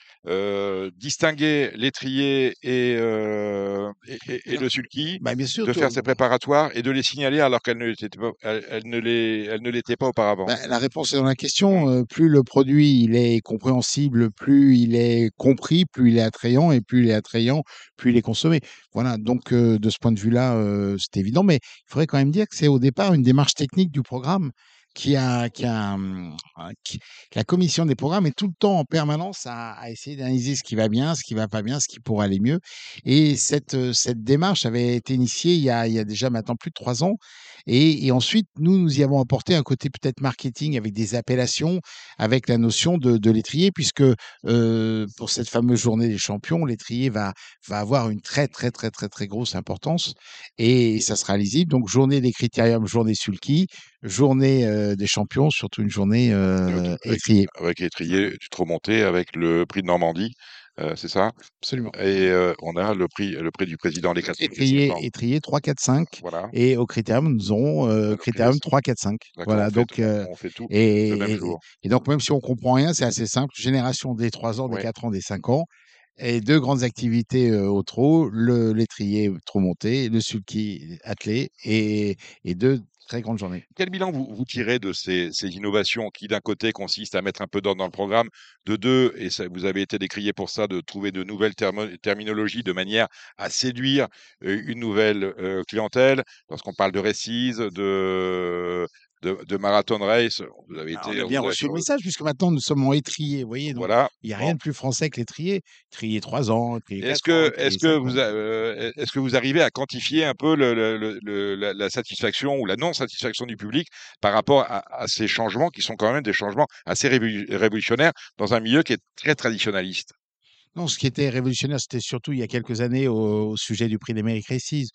distinguer l'étrier et, et, le sulky, bah, bien sûr, de faire ses préparatoires et de les signaler alors qu'elles ne l'étaient pas, elle, ne l'étaient pas auparavant bah, La réponse est dans la question. plus le produit il est compréhensible, plus il est compris, plus il est attrayant et plus il est attrayant, plus il est consommé. Voilà, donc de ce point de vue-là, c'est évident. Mais il faudrait quand même dire que c'est au départ une démarche technique du programme qui a, qui a, hum, qui- la commission des programmes est tout le temps en permanence à, à essayer d'analyser ce qui va bien, ce qui va pas bien, ce qui pourrait aller mieux. Et cette, cette démarche avait été initiée il y a, il y a déjà maintenant plus de trois ans. Et, et ensuite, nous, nous y avons apporté un côté peut-être marketing avec des appellations, avec la notion de, de l'étrier, puisque euh, pour cette fameuse journée des champions, l'étrier va, va avoir une très, très, très, très, très grosse importance et ça sera lisible. Donc, journée des critériums, journée sulky, journée euh, des champions, surtout une journée euh, avec, étrier. avec l'étrier du trop monté, avec le prix de Normandie, euh, c'est ça? Absolument. Et euh, on a le prix, le prix du président des 4 Étrier, étrier 3, 4, 5. Voilà. Et au critérium, nous aurons euh, le critérium prix 3, 4, 5. D'accord, Voilà. on fait Donc, tout- euh, on fait tout et, le même et- jour. et donc, même si on comprend rien, c'est assez simple. Génération des 3 ans, des Ouais. 4 ans, des 5 ans. Et deux grandes activités euh, au trot, le l'étrier trop monté, le sulky attelé et, et deux très grandes journées. Quel bilan vous, tirez de ces, innovations qui, d'un côté, consistent à mettre un peu d'ordre dans le programme, de deux, et vous avez été décrié pour ça, de trouver de nouvelles terminologies de manière à séduire euh, une nouvelle euh, clientèle. Lorsqu'on parle de récise, de, de, de marathon race, vous avez Alors, été. on a bien vous avez- reçu le message puisque maintenant nous sommes en étrier, vous voyez. Donc, Voilà. il n'y a Bon. rien de plus français que l'étrier. Étrier 3 ans, Est-ce 4 ans, que, est-ce que 5 vous, euh, est-ce que vous arrivez à quantifier un peu le, le- le- le- la, la satisfaction ou la non-satisfaction du public par rapport à, à ces changements qui sont quand même des changements assez révolu- révolutionnaires dans un milieu qui est très traditionnaliste? Non, ce qui était révolutionnaire, c'était surtout il y a quelques années au, au sujet du prix d'Amérique Races.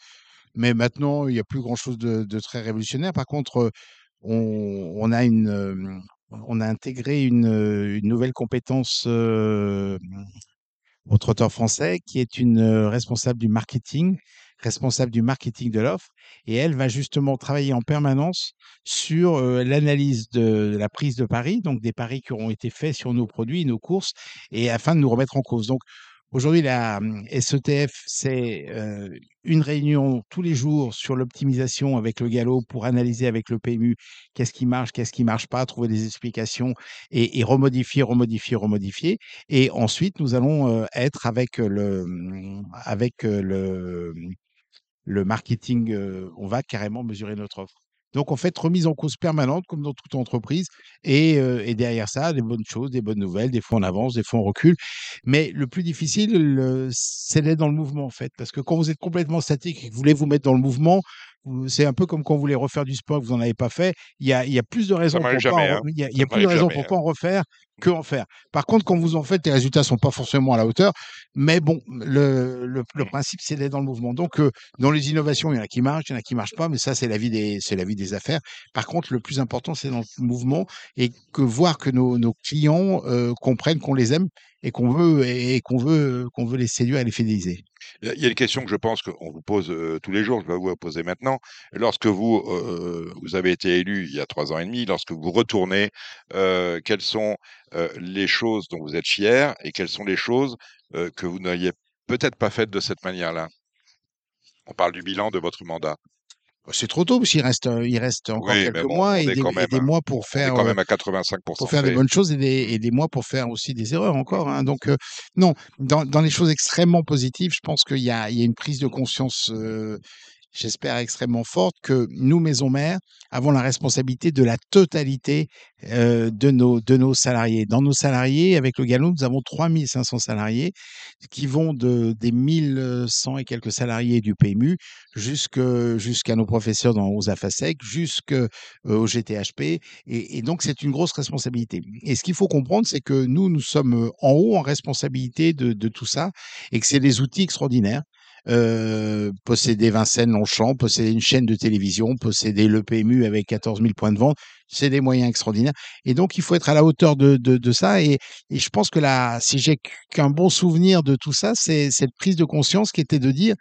Mais maintenant, il n'y a plus grand-chose de, de très révolutionnaire. Par contre, on, a intégré une, nouvelle compétence euh, au trotteur français qui est une responsable du marketing, responsable du marketing de l'offre. Et elle va justement travailler en permanence sur l'analyse de, de la prise de paris, donc des paris qui auront été faits sur nos produits, nos courses, et afin de nous remettre en cause. Donc, Aujourd'hui, la hum, SETF, c'est une réunion tous les jours sur l'optimisation avec le galop pour analyser avec le PMU qu'est-ce qui marche, qu'est-ce qui marche pas, trouver des explications et, remodifier, remodifier, remodifier. Et ensuite, nous allons être avec le, hum, avec le, le marketing, on va carrément mesurer notre offre. Donc, en fait, remise en cause permanente, comme dans toute entreprise. Et, euh, et derrière ça, des bonnes choses, des bonnes nouvelles. Des fois, on avance, des fois, on recule. Mais le plus difficile, le- c'est d'être dans le mouvement, en fait. Parce que quand vous êtes complètement statique et que vous voulez vous mettre dans le mouvement, c'est un peu comme quand vous voulez refaire du sport que vous n'en avez pas fait. Il y a, il y a plus de raisons pour pas en hein. il y a, il y Ça a plus de m'arrive raisons jamais, pour pas en refaire que en faire. Par contre, quand vous en faites, les résultats sont pas forcément à la hauteur. Mais bon, le, le, le principe, c'est d'être dans le mouvement. Donc, euh, dans les innovations, il y en a qui marchent, il y en a qui marchent pas, mais ça, c'est la vie des, c'est la vie des affaires. Par contre, le plus important, c'est dans le mouvement et que voir que nos, nos clients euh, comprennent qu'on les aime et qu'on veut et qu'on veut qu'on veut les séduire et les fidéliser. Il y a- une question que je pense qu'on vous pose euh, tous les jours, je vais vous la poser maintenant. Lorsque vous, euh, vous avez été élu il y a trois ans et demi, lorsque vous retournez, euh, quelles sont les choses dont vous êtes fier et quelles sont les choses que vous n'auriez peut-être pas faites de cette manière-là? On parle du bilan de votre mandat. C'est trop tôt parce qu'il reste euh, il reste encore Oui, quelques bon, mois et des, et mois pour On est faire quand euh, même à 85% pour faire des bonnes choses et des, et des mois pour faire aussi des erreurs encore. hein. Donc, euh, non, dans, dans les choses extrêmement positives, je pense qu'il y a, il y a une prise de conscience, euh, j'espère, extrêmement forte que nous, maison mère, avons la responsabilité de la totalité euh, de, nos, de nos salariés. Dans nos salariés, avec le Galop, nous avons 3500 salariés qui vont de, des 1100 et quelques salariés du PMU jusqu'à nos professeurs dans, aux AFASEC, jusqu'au GTHP. Et, et donc, c'est une grosse responsabilité. Et ce qu'il faut comprendre, c'est que nous, nous sommes en haut en responsabilité de, de tout ça et que c'est des outils extraordinaires. Posséder Vincennes Longchamp, posséder une chaîne de télévision, posséder le PMU avec 14 000 points de vente, c'est des moyens extraordinaires. Et donc, il faut être à la hauteur de, de, de ça. Et, et je pense que là, si j'ai qu'un bon souvenir de tout ça, c'est cette prise de conscience qui était de dire,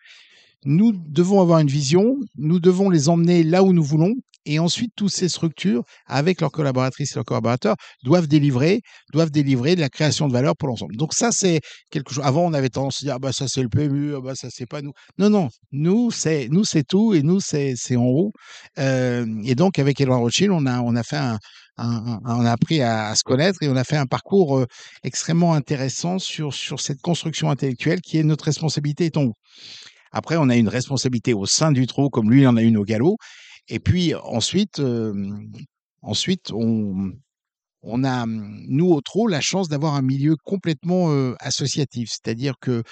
nous devons avoir une vision, nous devons les emmener là où nous voulons, et ensuite toutes ces structures, avec leurs collaboratrices et leurs collaborateurs, doivent délivrer, doivent délivrer de la création de valeur pour l'ensemble. Donc ça, c'est quelque chose. Avant, on avait tendance à dire, ah bah ça c'est le PMU, ah bah ça c'est pas nous. Non, non, nous c'est nous c'est tout, et nous c'est en haut. Euh, et donc avec Edouard Rothschild, on a on a fait un, on a appris à, à se connaître et on a fait un parcours euh, extrêmement intéressant sur sur cette construction intellectuelle qui est notre responsabilité est en haut. Après, on a une responsabilité au sein du trou, comme lui, il en a une au galop. Et puis ensuite, Ensuite, on, a, nous, au TRO, la chance d'avoir un milieu complètement associatif. C'est-à-dire que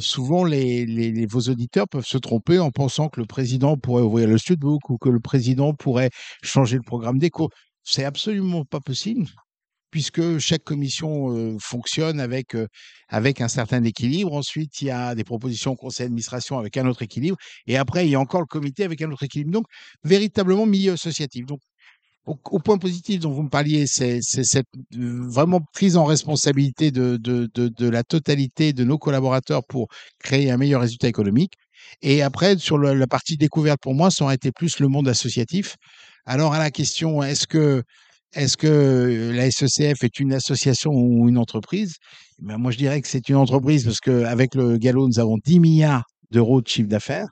souvent, les- vos auditeurs peuvent se tromper en pensant que le président pourrait ouvrir le studbook ou que le président pourrait changer le programme des cours. C'est absolument pas possible puisque chaque commission euh, fonctionne avec, euh, avec un certain équilibre. Ensuite, il y a des propositions au conseil d'administration avec un autre équilibre. Et après, il y a encore le comité avec un autre équilibre. Donc, véritablement milieu associatif. Donc, au, point positif dont vous me parliez, c'est cette euh, vraiment prise en responsabilité de, de, de, la totalité de nos collaborateurs pour créer un meilleur résultat économique. Et après, sur la partie découverte, pour moi, ça aurait été plus le monde associatif. Alors, à la question, est-ce que, est-ce que la SECF est une association ou une entreprise? Ben, Moi, je dirais que c'est une entreprise parce qu'avec le galop, nous avons 10 milliards d'euros de chiffre d'affaires.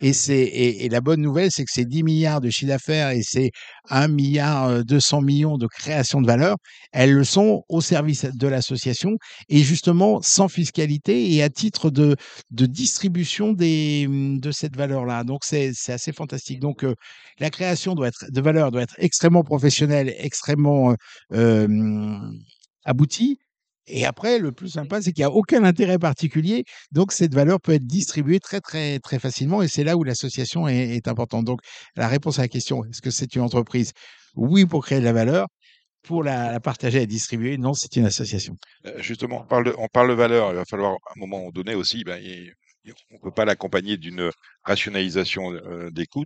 Et, c'est, et, et la bonne nouvelle, c'est que ces 10 milliards de chiffre d'affaires et ces 1 milliard euh, 200 millions de création de valeur, elles le sont au service de l'association et justement sans fiscalité et à titre de, de distribution des, mmh, de cette valeur-là. Donc c'est, c'est assez fantastique. Donc euh, la création doit être, de valeur doit être extrêmement professionnelle, extrêmement euh, aboutie. Et après, le plus sympa, c'est qu'il n'y a aucun intérêt particulier. Donc, cette valeur peut être distribuée très, très, très facilement. Et c'est là où l'association est, est importante. Donc, la réponse à la question, est-ce que c'est une entreprise? Oui, pour créer de la valeur. Pour la, la partager et distribuer, non, c'est une association. Euh, Justement, on parle, de, on parle de valeur. Il va falloir, à un moment donné aussi, ben, il- on ne peut pas l'accompagner d'une rationalisation euh, des coûts.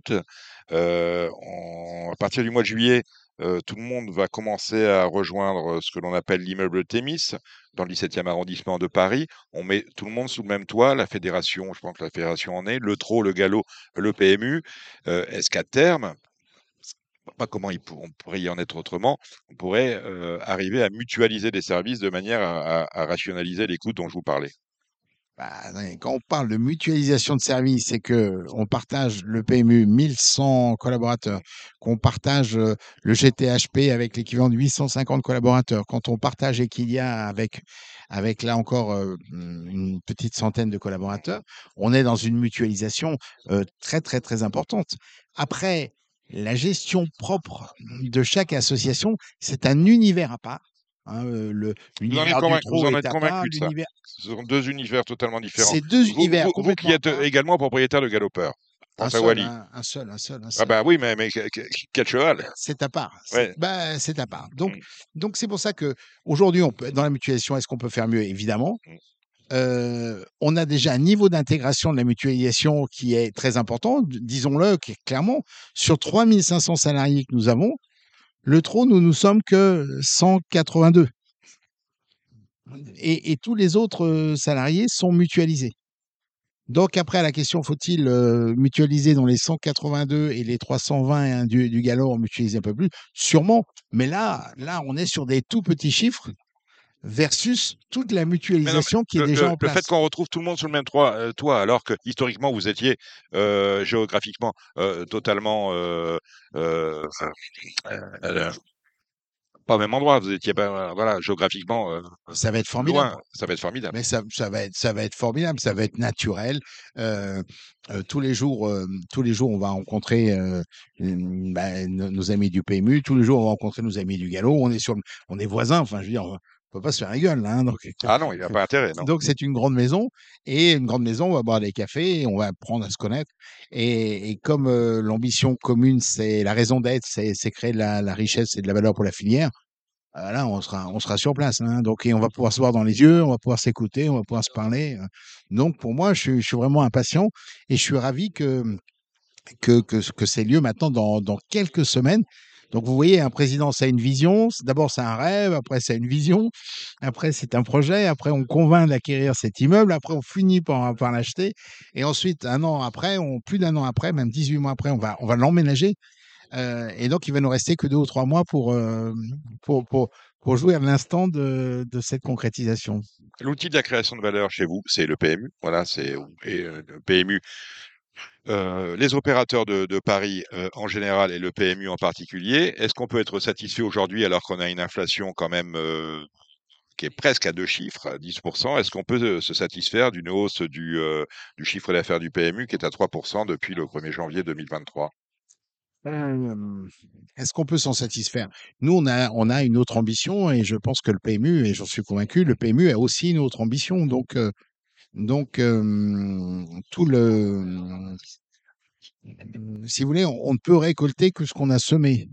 Euh, on- à partir du mois de juillet, euh, tout le monde va commencer à rejoindre ce que l'on appelle l'immeuble Thémis dans le 17e arrondissement de Paris. On met tout le monde sous le même toit, la fédération, je pense que la fédération en est, le TRO, le Gallo, le PMU. Euh, Est-ce qu'à terme, pas comment on pourrait y en être autrement, on pourrait euh, arriver à mutualiser des services de manière à, à- à rationaliser les coûts dont je vous parlais? Bah, quand on parle de mutualisation de services, c'est que on partage le PMU 1100 collaborateurs, qu'on partage euh, le GTHP avec l'équivalent de 850 collaborateurs, quand on partage Equilia avec, avec là encore euh, une petite centaine de collaborateurs, on est dans une mutualisation euh, très très très importante. Après, la gestion propre de chaque association, c'est un univers à part. Hein, euh, le, Vous en êtes, l'univers du convain- TRO vous en est à l'univers Ce sont deux univers totalement différents. c'est deux Vous, univers vous- qui êtes également propriétaire de Galopeur, Un seul, un, un seul, un seul, un Ah seul. ben oui, mais, mais que- que- quel cheval? C'est à part. C'est Ouais. bah, c'est à part. Donc, Mm. donc c'est pour ça que aujourd'hui, on peut dans la mutualisation, est-ce qu'on peut faire mieux? Évidemment. Mm. Euh, on a déjà un niveau d'intégration de la mutualisation qui est très important, disons-le clairement. Sur 3500 salariés que nous avons, le TRO, nous nous sommes que 182. Et, tous les autres euh, salariés sont mutualisés. Donc après, la question, faut-il euh, mutualiser dans les 182 et les 320 hein, du, du galop, on mutualise un peu plus? Sûrement. Mais là, là, on est sur des tout petits chiffres versus toute la non, mutualisation qui est le, déjà le- en le place. fait qu'on retrouve tout le monde sur le même toit, euh, toit alors que historiquement vous étiez euh, géographiquement euh, totalement pas au même endroit, vous étiez pas euh, voilà géographiquement euh, Ça va être formidable. loin, ça va être formidable. Mais ça, ça va être, ça va être formidable, ça va être naturel. Euh, euh, tous les jours, tous les jours, on va rencontrer bah, nos, amis du PMU. Tous les jours, on va rencontrer nos amis du galop. On est sur, le- on est voisins. Enfin, je veux dire, peut pas se faire la gueule, hein, donc. Ah non, il n'y a pas intérêt, non. Donc c'est une grande maison et une grande maison, on va boire des cafés, et on va apprendre à se connaître. Et, et comme euh, l'ambition commune, c'est la raison d'être, c'est créer de la, la richesse et de la valeur pour la filière. euh, là, on sera, on sera sur place. hein. Donc, et on va pouvoir se voir dans les yeux, on va pouvoir s'écouter, on va pouvoir se parler. euh. Donc, pour moi, je suis, je suis vraiment impatient et je suis ravi que que, que, que c'est lieu maintenant dans, dans quelques semaines. Donc, vous voyez, un président, ça a une vision. D'abord, c'est un rêve. Après, c'est une vision. Après, c'est un projet. Après, on convainc d'acquérir cet immeuble. Après, on finit par, l'acheter. Et ensuite, un an après, on, plus d'un an après, même 18 mois après, on va, l'emménager. Euh, et donc, il va nous rester que deux ou trois mois pour, euh, jouer à l'instant de, cette concrétisation. L'outil de la création de valeur chez vous, c'est le PMU. Voilà, c'est euh, le PMU. Euh, les opérateurs de, Paris euh, en général et le PMU en particulier, est-ce qu'on peut être satisfait aujourd'hui alors qu'on a une inflation quand même euh, qui est presque à deux chiffres, à 10%, est-ce qu'on peut se satisfaire d'une hausse du, chiffre d'affaires du PMU qui est à 3% depuis le 1er janvier 2023 Euh, Est-ce qu'on peut s'en satisfaire? Nous, on a, une autre ambition et je pense que le PMU, et j'en suis convaincu, le PMU a aussi une autre ambition. Donc, donc tout le, si vous voulez, on, ne peut récolter que ce qu'on a semé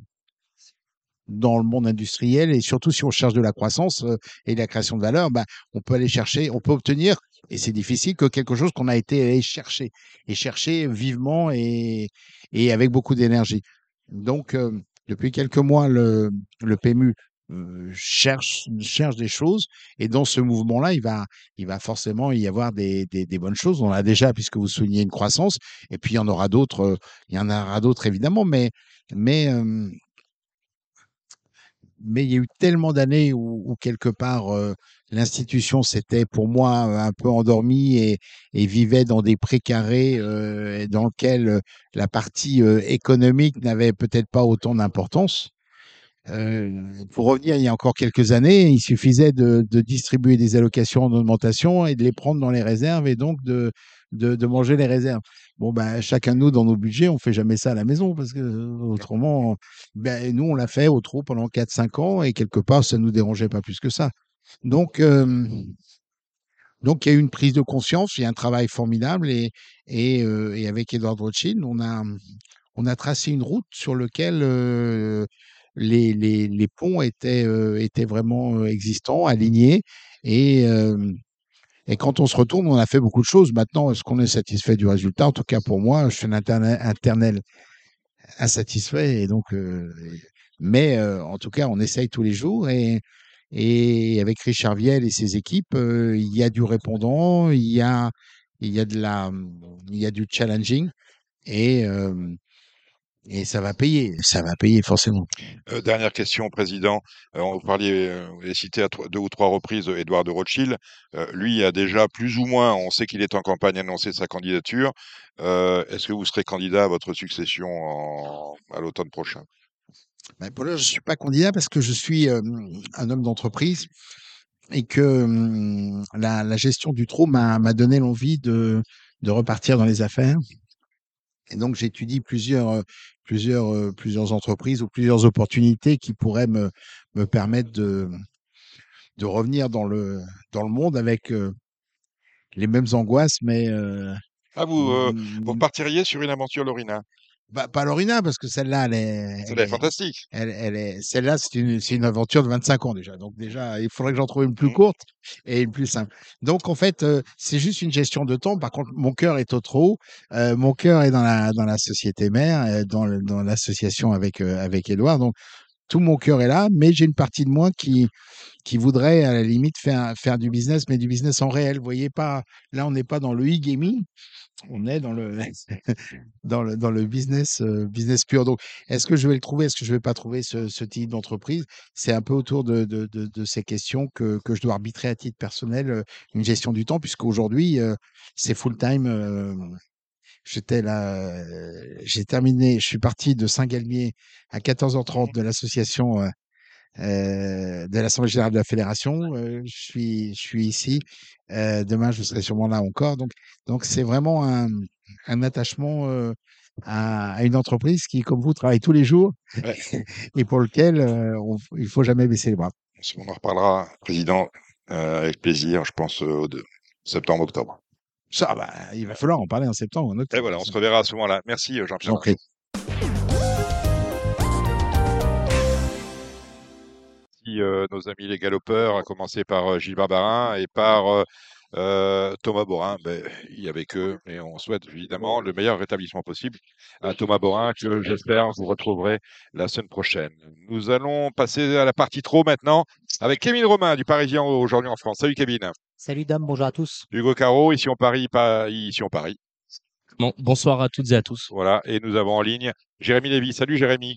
dans le monde industriel et surtout si on cherche de la croissance et de la création de valeur, bah, on peut aller chercher, on peut obtenir, et c'est difficile, que quelque chose qu'on a été allé chercher et chercher vivement et, et avec beaucoup d'énergie. Donc, depuis quelques mois, le, le PMU cherche, cherche des choses et dans ce mouvement-là, il va, il va forcément y avoir des, des, des bonnes choses. On l'a déjà, puisque vous soulignez une croissance, et puis il y en aura d'autres, euh, il y en aura d'autres évidemment, mais, mais euh, mais il y a eu tellement d'années où, où quelque part euh, l'institution s'était pour moi un peu endormie et, et vivait dans des précarés euh, dans lesquels euh, la partie euh, économique n'avait peut-être pas autant d'importance. Euh, pour revenir il y a encore quelques années, il suffisait de, distribuer des allocations en augmentation et de les prendre dans les réserves et donc de, de, manger les réserves. Bon, ben, chacun de nous, dans nos budgets, on fait jamais ça à la maison parce que euh, autrement, ben, nous, on l'a fait au trou pendant 4-5 ans et quelque part, ça nous dérangeait pas plus que ça. Donc, euh, donc, il y a eu une prise de conscience, il y a un travail formidable et, et, avec Edward Rothschild, on a, on a tracé une route sur laquelle les, les, les ponts étaient, euh, étaient vraiment euh, existants, alignés. Et, et quand on se retourne, on a fait beaucoup de choses. Maintenant, est-ce qu'on est satisfait du résultat? En tout cas, pour moi, je suis un interne- insatisfait. Et donc, mais en tout cas, on essaye tous les jours. Et, et avec Richard Viel et ses équipes, il y a du répondant, il y a, y a y a du challenging. Et, et ça va payer, ça va payer forcément. Euh, dernière question, Président. Euh, vous parliez, euh, vous avez cité à trois- deux ou trois reprises euh, Édouard de Rothschild. Euh, lui a déjà plus ou moins, on sait qu'il est en campagne, annoncé sa candidature. Euh, Est-ce que vous serez candidat à votre succession en- à l'automne prochain? Ben, pour l'heure, je suis pas candidat parce que je suis euh, un homme d'entreprise et que hum, la, la gestion du trou m'a m'a donné l'envie de, de repartir dans les affaires. Et donc, j'étudie plusieurs, euh, plusieurs, euh, plusieurs entreprises ou plusieurs opportunités qui pourraient me, me permettre de, de revenir dans le, dans le monde avec euh, les mêmes angoisses, mais euh, Ah, vous, euh, vous partiriez sur une aventure Lorina? Bah, pas Lorina, parce que celle-là, elle est, elle est fantastique. elle, elle est, celle-là, c'est une, c'est une aventure de 25 ans déjà. Donc déjà, il faudrait que j'en trouve une plus Mhm. courte et une plus simple. Donc en fait, euh, c'est juste une gestion de temps. Par contre, mon cœur est au trot. Euh, mon cœur est dans la dans la société mère, euh, dans le, dans l'association avec euh, avec Édouard. Donc tout mon cœur est là, mais j'ai une partie de moi qui voudrait à la limite faire faire du business, mais du business en réel. Vous voyez pas, là on n'est pas dans le e-gaming, on est dans le <laughs> business euh, business pur. Donc est-ce que je vais le trouver, est-ce que je vais pas trouver ce, type d'entreprise? C'est un peu autour de, ces questions que, je dois arbitrer à titre personnel, euh, une gestion du temps, puisqu'aujourd'hui euh, c'est full time. euh, J'étais là, euh, j'ai terminé, je suis parti de Saint-Galmier à 14h30 de l'association euh, euh, de l'Assemblée générale de la Fédération. Euh, je suis, je suis ici. Euh, demain, je serai sûrement là encore. Donc, donc c'est vraiment un, un attachement à, à une entreprise qui, comme vous, travaille tous les jours Ouais. <laughs> et pour lequel on- il faut jamais baisser les bras. On en reparlera, Président, avec plaisir, je pense, au de- septembre-octobre. Ça, bah, il va falloir en parler en septembre en octobre. Et voilà, on se reverra à ce moment-là. Merci, euh, Jean-Pierre. prie. Merci, euh, nos amis les galopeurs, à commencer par euh, Gilles Barbarin et par euh, Thomas Borin. Ben, il y avec eux et on souhaite évidemment le meilleur rétablissement possible à Thomas Borin que j'espère vous retrouverez la semaine prochaine. Nous allons passer à la partie trop maintenant avec Kevin Romain du Parisien aujourd'hui en France. Salut Kevin. Salut Dame, bonjour à tous. Hugo Caro, ici on Paris, pas ici on Paris. Bon, bonsoir à toutes et à tous. Voilà, et nous avons en ligne Jérémy Lévy. Salut Jérémy.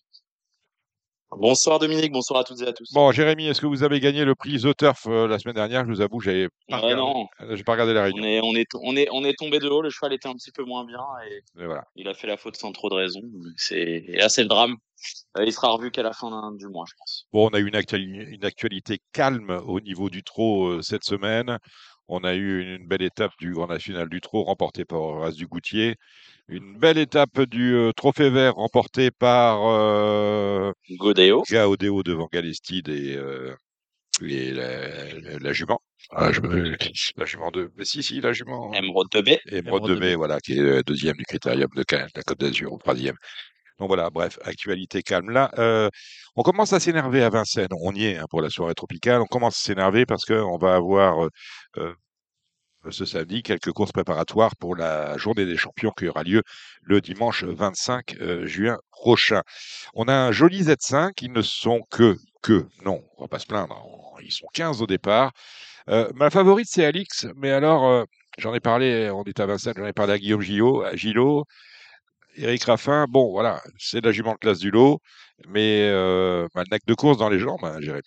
Bonsoir Dominique, bonsoir à toutes et à tous. Bon, Jérémy, est-ce que vous avez gagné le prix The Turf euh, la semaine dernière? Je vous avoue, j'avais pas, Ouais, regardé- non, euh, j'ai pas regardé la réunion. on est, on, est, on, est, on est tombé de haut, le cheval était un petit peu moins bien et voilà. il a fait la faute sans trop de raison. Et là, c'est le drame. Euh, il sera revu qu'à la fin du mois, je pense. Bon, on a eu une, actuali- une actualité calme au niveau du trot euh, cette semaine. On a eu une, une belle étape du Grand National du trot remportée par Horace du Goutier. Une belle étape du euh, Trophée Vert remportée par euh, Godéo. Gaodéo devant Galestide et, euh, et la, la- la jument. Ah, je me- <laughs> la jument de... Mais si, si, la jument. Emeraude de Baie. Émeraude de Mai. voilà, qui est euh, deuxième du critérium de, la Côte d'Azur, au troisième. Donc voilà, bref, actualité calme. Là, euh, on commence à s'énerver à Vincennes. On y est hein, pour la soirée tropicale. On commence à s'énerver parce qu'on va avoir euh, ce samedi quelques courses préparatoires pour la journée des champions qui aura lieu le dimanche 25 euh, juin prochain. On a un joli Z5. Ils ne sont que, que, non, on va pas se plaindre. on- Ils sont 15 au départ. Euh, ma favorite, c'est Alix. Mais alors, euh, j'en ai parlé, on est à Vincennes, j'en ai parlé à Guillaume Gillot, à Gillot. Eric Raffin, bon, voilà, c'est la jument de classe du lot, mais euh, bah, de course dans les jambes, hein, Jérémy.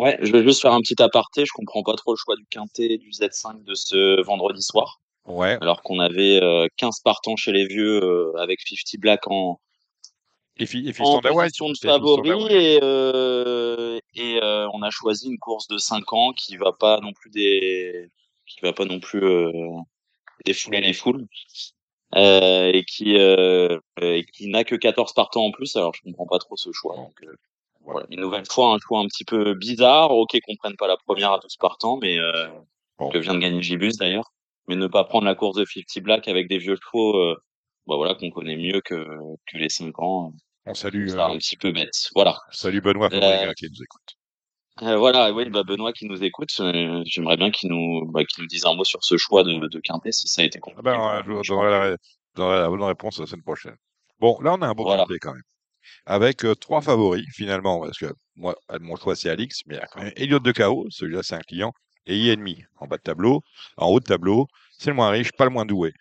Ouais, je vais juste faire un petit aparté. Je comprends pas trop le choix du quintet du Z5 de ce vendredi soir. Ouais, Alors qu'on avait euh, 15 partants chez les vieux euh, avec 50 Black en, et, en position de favori et, euh, et euh, on a choisi une course de 5 ans qui va pas non plus des qui va pas non plus euh, défouler les foules euh, et qui euh, et qui n'a que 14 partants en plus alors je comprends pas trop ce choix donc euh, voilà une nouvelle fois un choix un petit peu bizarre ok qu'on prenne pas la première à 12 partants mais euh, Bon. que vient de gagner Gibus d'ailleurs mais ne pas prendre la course de 50 Black avec des vieux chevaux euh, bah voilà qu'on connaît mieux que que les 5 ans On salue, c'est euh, un petit peu bête voilà salue Benoît Euh, qui nous écoute. euh, voilà, oui, bah Benoît qui nous écoute, euh, j'aimerais bien qu'il nous, bah, qu'il nous dise un mot sur ce choix de, de Quintet, si ça a été Ah compliqué. ben, euh, lui. je Je donnerai la, la bonne réponse la semaine prochaine. Bon, là, on a un beau Voilà. quintet quand même. Avec euh, trois favoris, finalement, parce que moi, mon choix, c'est Alix, mais il y a quand même Elliott de KO, celui-là, c'est un client, et INMI, en bas de tableau, en haut de tableau, c'est le moins riche, pas le moins doué.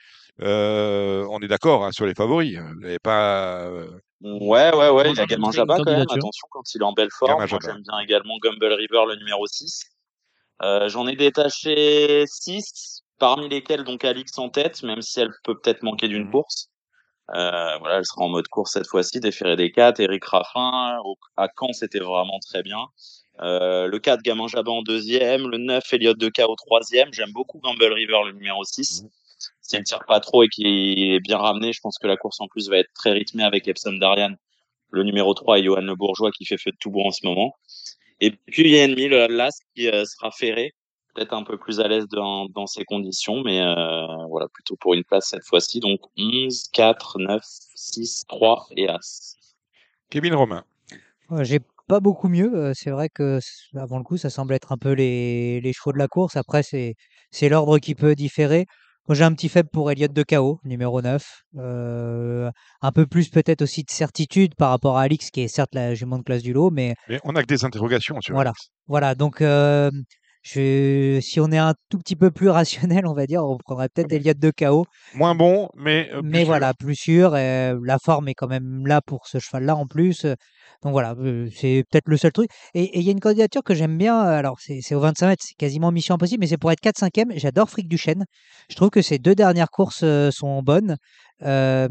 Euh, on est d'accord hein, sur les favoris. Vous n'avez pas. euh, que- Ouais, ouais, ouais, il y a une Jabba quand même, attention quand il est en belle forme. J'aime bien également Gumble River, le numéro 6. Euh, j'en ai détaché 6, parmi lesquels donc Alix en tête, même si elle peut peut-être manquer d'une course. Euh, voilà, elle sera en mode course cette fois-ci, déféré des 4, Eric Raffin, au- à Caen c'était vraiment très bien. Euh, le 4, Gamin Jabba en deuxième, le 9, Elliott de K au troisième. J'aime beaucoup Gamble River, le numéro 6. S'il ne tire pas trop et qu'il est bien ramené, je pense que la course en plus va être très rythmée avec Epsom Darian, le numéro 3 et Johan Le Bourgeois qui fait feu de tout bout en ce moment. Et puis il y a Ennemi, le Las qui euh, sera ferré, peut-être un peu plus à l'aise dans, dans ces conditions, mais euh, voilà, plutôt pour une place cette fois-ci. Donc 11, 4, 9, 6, 3 et As. Kevin Romain. Ouais, J'ai pas beaucoup mieux. euh, C'est vrai que avant le coup, ça semble être un peu les, les chevaux de la course. Après, c'est c'est l'ordre qui peut différer. Moi, j'ai un petit faible pour Elliott de KO, numéro 9. Euh, un peu plus peut-être aussi de certitude par rapport à Alix, qui est certes la jument de classe du lot, mais Mais on n'a que des interrogations sur voilà. Voilà, donc euh, je, si on est un tout petit peu plus rationnel, on va dire, on prendrait peut-être Elliott de KO. Moins bon, mais euh, plus Mais sûr. voilà, plus sûr. la forme est quand même là pour ce cheval-là en plus. Donc voilà, c'est peut-être le seul truc. Et il y a une candidature que j'aime bien. Alors, c'est au 25 mètres, c'est quasiment mission impossible, mais c'est pour être 4-5e. J'adore Fric du Chêne. Je trouve que ces deux dernières courses sont bonnes. Euh,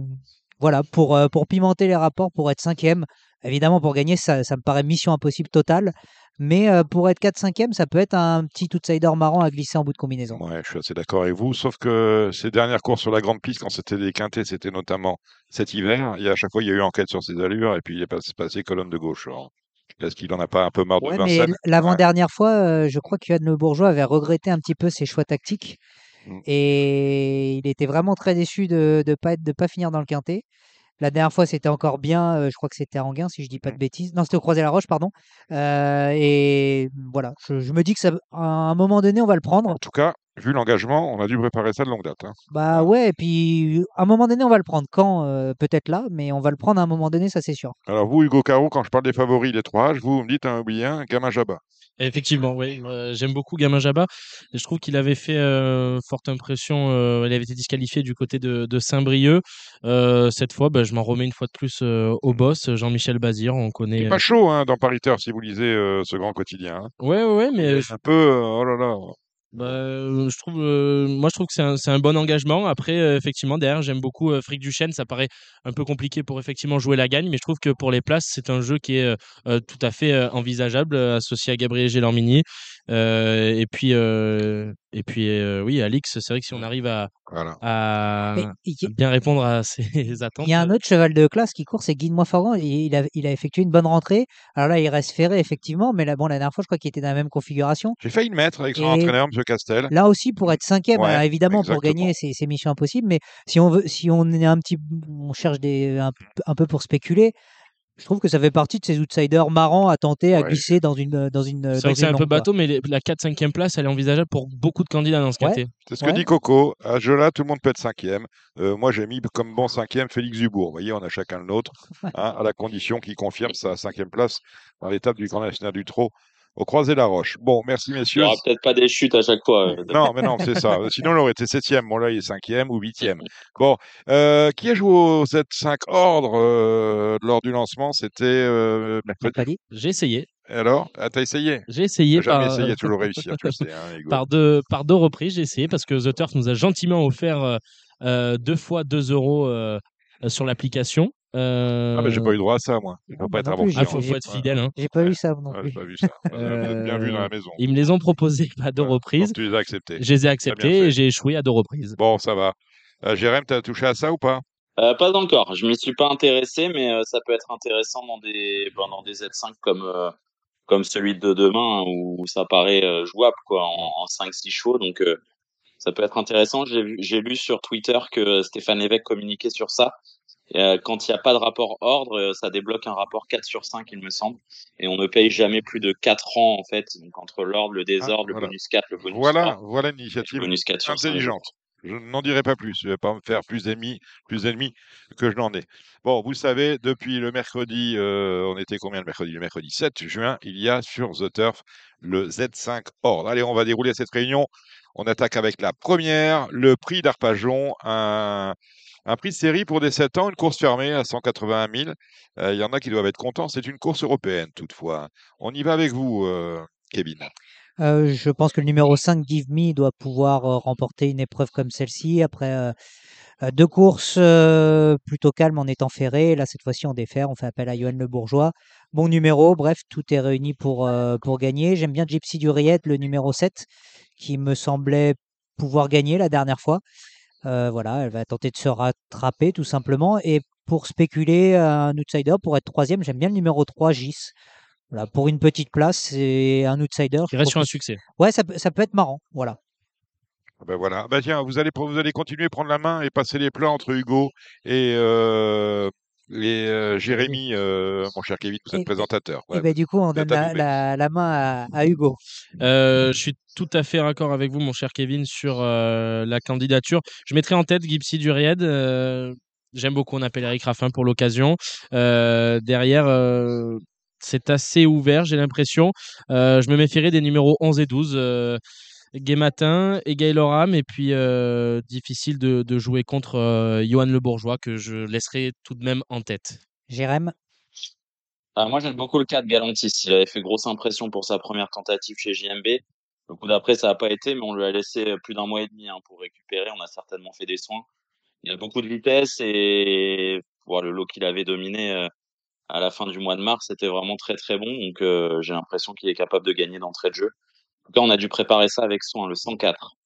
voilà, pour, pour pimenter les rapports, pour être 5e. Évidemment, pour gagner, ça, ça me paraît mission impossible totale. Mais euh, pour être 4-5e, ça peut être un petit outsider marrant à glisser en bout de combinaison. Ouais, je suis assez d'accord avec vous, sauf que ces dernières courses sur la grande piste, quand c'était des quintés, c'était notamment cet hiver, et à chaque fois, il y a eu enquête sur ses allures, et puis il est passé, passé colonne de gauche. Alors, Est-ce qu'il en a pas un peu marre de Ouais, mais l'avant-dernière fois, euh, je crois que Yann Le Bourgeois avait regretté un petit peu ses choix tactiques. Mm. Et il était vraiment très déçu de ne pas, de pas finir dans le quintet. La dernière fois, c'était encore bien. euh, je crois que c'était à Anguin, si je dis pas de bêtises. Non, c'était au Croisé-la-Roche, pardon. Euh, et voilà, je, je me dis que ça, à un moment donné, on va le prendre. En tout cas, vu l'engagement, on a dû préparer ça de longue date. hein. Bah ouais, et puis à un moment donné, on va le prendre. Quand Euh, Peut-être là, mais on va le prendre à un moment donné, ça c'est sûr. Alors vous, Hugo Caro, quand je parle des favoris, les trois âges, vous me dites un oublié un, Gamin Jabba. Effectivement, oui. euh, J'aime beaucoup Gamin Jabba. Je trouve qu'il avait fait euh, forte impression. euh, il avait été disqualifié du côté de, de Saint-Brieuc. Euh, cette fois, bah, je m'en remets une fois de plus euh, au boss, Jean-Michel Bazir. On Il connaît. pas chaud hein, dans Paris Terre, si vous lisez euh, ce grand quotidien. hein. Ouais, ouais, mais est un peu, oh là là. Bah, euh, je trouve, euh, moi, je trouve que c'est un, bon engagement. Après, euh, effectivement, derrière, j'aime beaucoup euh, Fric Duchesne. Ça paraît un peu compliqué pour effectivement jouer la gagne, mais je trouve que pour les places, c'est un jeu qui est tout à fait envisageable, associé à Gabriel Gélormini. Euh, et puis, euh, et puis euh, oui, Alix, c'est vrai que si on arrive à, Voilà. à, Mais il y- à bien répondre à ses attentes. <laughs> Il y a un autre cheval de classe qui court, c'est Guy de Montfaucon. Il, a, il a effectué une bonne rentrée. Alors là, il reste ferré, effectivement. Mais là, bon, la dernière fois, je crois qu'il était dans la même configuration. J'ai failli le mettre avec son Et entraîneur, M. Castel. Là aussi, pour être cinquième, Ouais, alors évidemment, pour gagner, c'est mission impossible. Mais si on veut, si on est un petit, on cherche des, un, p- un peu pour spéculer, je trouve que ça fait partie de ces outsiders marrants à tenter à Ouais. glisser dans une, dans une, C'est dans vrai que c'est un peu quoi. bateau, mais les- la 4-5e place, elle est envisageable pour beaucoup de candidats dans ce Ouais. C'est ce que Ouais. dit Coco. À ce jeu-là, tout le monde peut être cinquième. Euh, moi, j'ai mis comme bon cinquième Félix Dubourg. Vous voyez, on a chacun le nôtre, hein, à la condition qu'il confirme sa cinquième place dans l'étape du Grand National du Trot au Croisé-la-Roche. Bon, merci Il n'y messieurs. aura peut-être pas des chutes à chaque fois. euh, Non, mais non, c'est ça. <laughs> Sinon, il aurait été septième. Bon, là, il est cinquième ou huitième. <laughs> Bon, euh, qui a joué au Z5 Ordre euh, lors du lancement? C'était euh, mercredi. J'ai essayé. Et alors? Ah, T'as essayé? J'ai essayé jamais par, essayé, toujours réussir, tu le sais, hein, par, deux, par deux reprises. J'ai essayé parce que The Turf nous a gentiment offert deux fois 2 euros sur l'application. Euh, Ah, mais j'ai pas eu droit à ça, moi. Je Non, peux pas moi être non avant ah, faut, faut être fidèle. Hein. J'ai pas vu ça non plus. j'ai pas vu ça. <laughs> Bien vu dans la maison. Ils me les ont proposés <laughs> à deux reprises. Donc, tu les as acceptés. Je les ai acceptés et j'ai échoué à deux reprises. Bon, ça va. Euh, Jérém, t'as touché à ça ou pas? Euh, pas encore. Je m'y suis pas intéressé, mais euh, ça peut être intéressant dans des ben, dans des Z5 comme euh, comme celui de demain où ça paraît euh, jouable quoi en, en 5-6 chevaux. Donc euh, ça peut être intéressant. J'ai vu- j'ai lu sur Twitter que Stéphane Lévesque communiquait sur ça. Euh, quand il n'y a pas de rapport ordre, euh, ça débloque un rapport 4 sur 5, il me semble. Et on ne paye jamais plus de 4 ans, en fait. Donc, entre l'ordre, le désordre, Ah, voilà. le bonus 4, le bonus Voilà, 3, voilà une initiative bonus 4 sur 5. intelligente. Je n'en dirai pas plus. Je ne vais pas me faire plus d'ennemis, plus d'ennemis que je n'en ai. Bon, vous savez, depuis le mercredi, euh, on était combien le mercredi? Le mercredi 7 juin, il y a sur The Turf le Z5 Ordre. Allez, on va dérouler cette réunion. On attaque avec la première, le prix d'Arpajon, un, un prix de série pour des 7 ans, une course fermée à 181 000. Euh, Il y en a qui doivent être contents. C'est une course européenne, toutefois. On y va avec vous, euh, Kevin. Euh, je pense que le numéro 5, Give Me, doit pouvoir remporter une épreuve comme celle-ci après deux courses plutôt calmes en étant ferré. Là, cette fois-ci, on défère, on fait appel à Johan Le Bourgeois. Bon numéro, bref, tout est réuni pour, pour gagner. J'aime bien Gypsy Duriette, le numéro 7, qui me semblait pouvoir gagner la dernière fois. Euh, voilà, elle va tenter de se rattraper tout simplement. Et pour spéculer un outsider, pour être troisième, j'aime bien le numéro 3, Gis. Voilà, pour une petite place, c'est un outsider. Qui reste sur un que succès. Ouais, ça, peut- ça peut être marrant. Voilà. Ben voilà. Ben tiens, vous allez, vous allez continuer à prendre la main et passer les plats entre Hugo et, euh, et euh, Jérémy, euh, mon cher Kevin, vous êtes Et- présentateur. Et ben, du coup, on donne la, allumé. la- la main à, à Hugo. Euh, je suis tout à fait raccord avec vous, mon cher Kevin, sur euh, la candidature. Je mettrai en tête Gypsy Duried. euh, J'aime beaucoup, on appelle Eric Raffin pour l'occasion. Euh, derrière, euh, c'est assez ouvert, j'ai l'impression. Euh, je me méfierais des numéros 11 et 12. Euh, Gay Matin et Gaël Oram. Et puis, euh, difficile de, de jouer contre euh, Johan Le Bourgeois, que je laisserai tout de même en tête. Jérém, Ah, moi, j'aime beaucoup le cas de Galantis. Il avait fait grosse impression pour sa première tentative chez JMB. Le coup d'après, ça n'a pas été, mais on lui a laissé plus d'un mois et demi hein, pour récupérer. On a certainement fait des soins. Il a beaucoup de vitesse et voilà, le lot qu'il avait dominé euh, à la fin du mois de mars, c'était vraiment très très bon. Donc, euh, j'ai l'impression qu'il est capable de gagner d'entrée de jeu. On a dû préparer ça avec soin, le 104.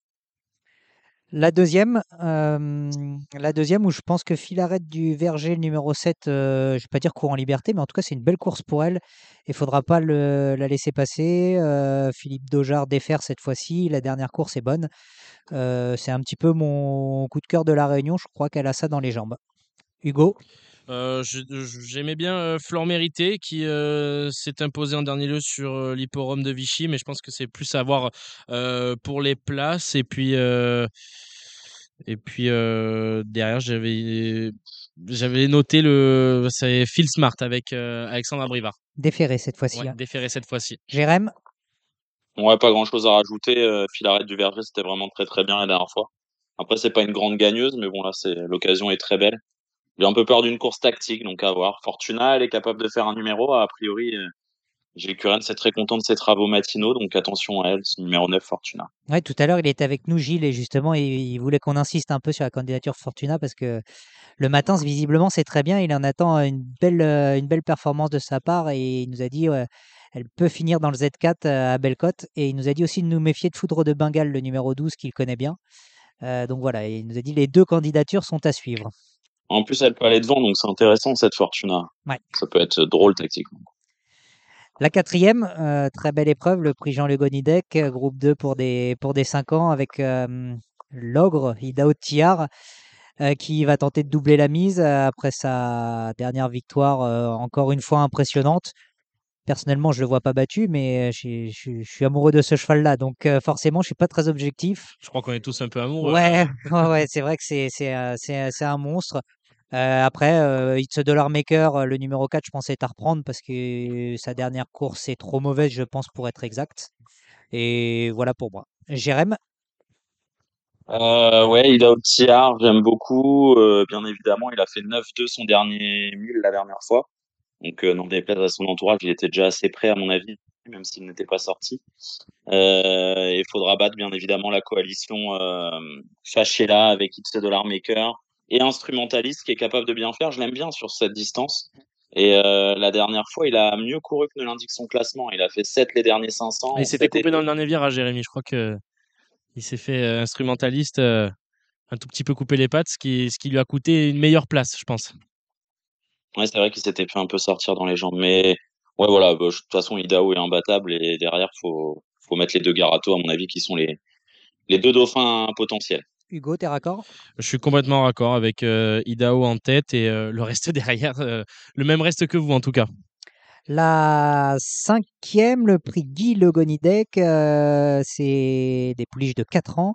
la deuxième, euh, la deuxième où je pense que Filaret du Verger, numéro 7, euh, je ne vais pas dire court en liberté, mais en tout cas, c'est une belle course pour elle. Il ne faudra pas la laisser passer. Euh, Philippe Dojard défaire cette fois-ci. La dernière course est bonne. C'est un petit peu mon coup de cœur de la Réunion. Je crois qu'elle a ça dans les jambes. Hugo, Euh, J'aimais bien euh, Flore Mérité qui euh, s'est imposé en dernier lieu sur euh, l'hipporome de Vichy, mais je pense que c'est plus à voir euh, pour les places. Et puis, euh, et puis euh, derrière, j'avais j'avais noté le c'est Phil Smart avec euh, Alexandra Brivard. déféré cette fois-ci. Ouais, hein. déféré cette fois-ci. Jérém, Ouais, pas grand chose à rajouter. Euh, Filaret du Verger, c'était vraiment très très bien la dernière fois. Après, c'est pas une grande gagneuse, mais bon, là, c'est, l'occasion est très belle. J'ai un peu peur d'une course tactique, donc à voir. Fortuna, elle est capable de faire un numéro. A priori, euh, Gilles Curren, c'est très content de ses travaux matinaux, donc attention à elle, c'est numéro 9, Fortuna. Ouais, tout à l'heure, il était avec nous, Gilles, et justement, il, voulait qu'on insiste un peu sur la candidature Fortuna parce que le matin, visiblement, c'est très bien. Il en attend une belle, euh, une belle performance de sa part et il nous a dit elle peut finir dans le Z4 à Bellecote. Et il nous a dit aussi de nous méfier de Foudre de Bengale, le numéro 12, qu'il connaît bien. Euh, donc voilà, il nous a dit les deux candidatures sont à suivre. En plus, elle peut aller devant, donc c'est intéressant cette Fortuna. Ouais. Ça peut être drôle tactiquement. La quatrième, euh, très belle épreuve, le prix Jean-Le Gonidec, groupe 2 pour des, pour des 5 ans avec euh, l'ogre Idao Tiar euh, qui va tenter de doubler la mise après sa dernière victoire, euh, encore une fois impressionnante. Personnellement, je le vois pas battu, mais je, je- je suis amoureux de ce cheval-là, donc euh, forcément, je suis pas très objectif. Je crois qu'on est tous un peu amoureux. Ouais, <laughs> ouais, ouais, c'est vrai que c'est c'est c'est c'est un monstre. Euh, après, euh, It's Dollar Maker, euh, le numéro 4, je pensais être à reprendre parce que sa dernière course est trop mauvaise, je pense, pour être exact. Et voilà pour moi. Jérém, Euh, ouais, il a Tiar, j'aime beaucoup. Euh, bien évidemment, il a fait 9-2 son dernier 1000 la dernière fois. Donc, euh, n'en déplaise à son entourage, il était déjà assez prêt, à mon avis, même s'il n'était pas sorti. Euh, il faudra battre, bien évidemment, la coalition euh, Fachella avec X Dollar Maker et Instrumentaliste qui est capable de bien faire. Je l'aime bien sur cette distance. Et euh, la dernière fois, il a mieux couru que ne l'indique son classement. Il a fait 7 les derniers 500. Ah, il s'est fait et couper dans le dernier virage, Jérémy. Je crois que il s'est fait euh, instrumentaliste, euh, un tout petit peu couper les pattes, ce qui, ce qui lui a coûté une meilleure place, je pense. Ouais, c'est vrai qu'il s'était fait un peu sortir dans les jambes. Mais ouais, voilà, bah, je- de toute façon, Idao est imbattable et derrière, faut, faut mettre les deux Garato, à mon avis, qui sont les, les deux dauphins potentiels. Hugo, t'es raccord? Je suis complètement raccord avec euh, Idao en tête et euh, le reste <laughs> derrière, euh, le même reste que vous en tout cas. La cinquième, le prix Guy Le Gonidec, c'est des pouliches de 4 ans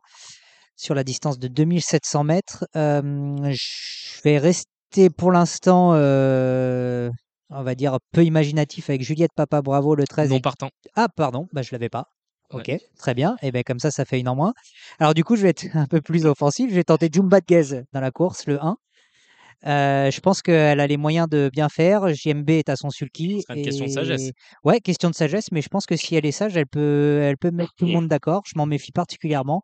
sur la distance de 2700 mètres. Je vais rester pour l'instant, on va dire, peu imaginatif avec Juliette Papa Bravo le 13. Non et- partant. Ah, pardon, bah, je l'avais pas. Ok, Ouais. très bien. Et bien comme ça, ça fait une en moins. Alors du coup, je vais être un peu plus offensif. Je vais tenter Jumba Gez dans la course, le 1. Euh, je pense qu'elle a les moyens de bien faire. JMB est à son sulky. Ce sera une question de sagesse. Ouais, question de sagesse, mais je pense que si elle est sage, elle peut, elle peut mettre tout le monde d'accord. Je m'en méfie particulièrement.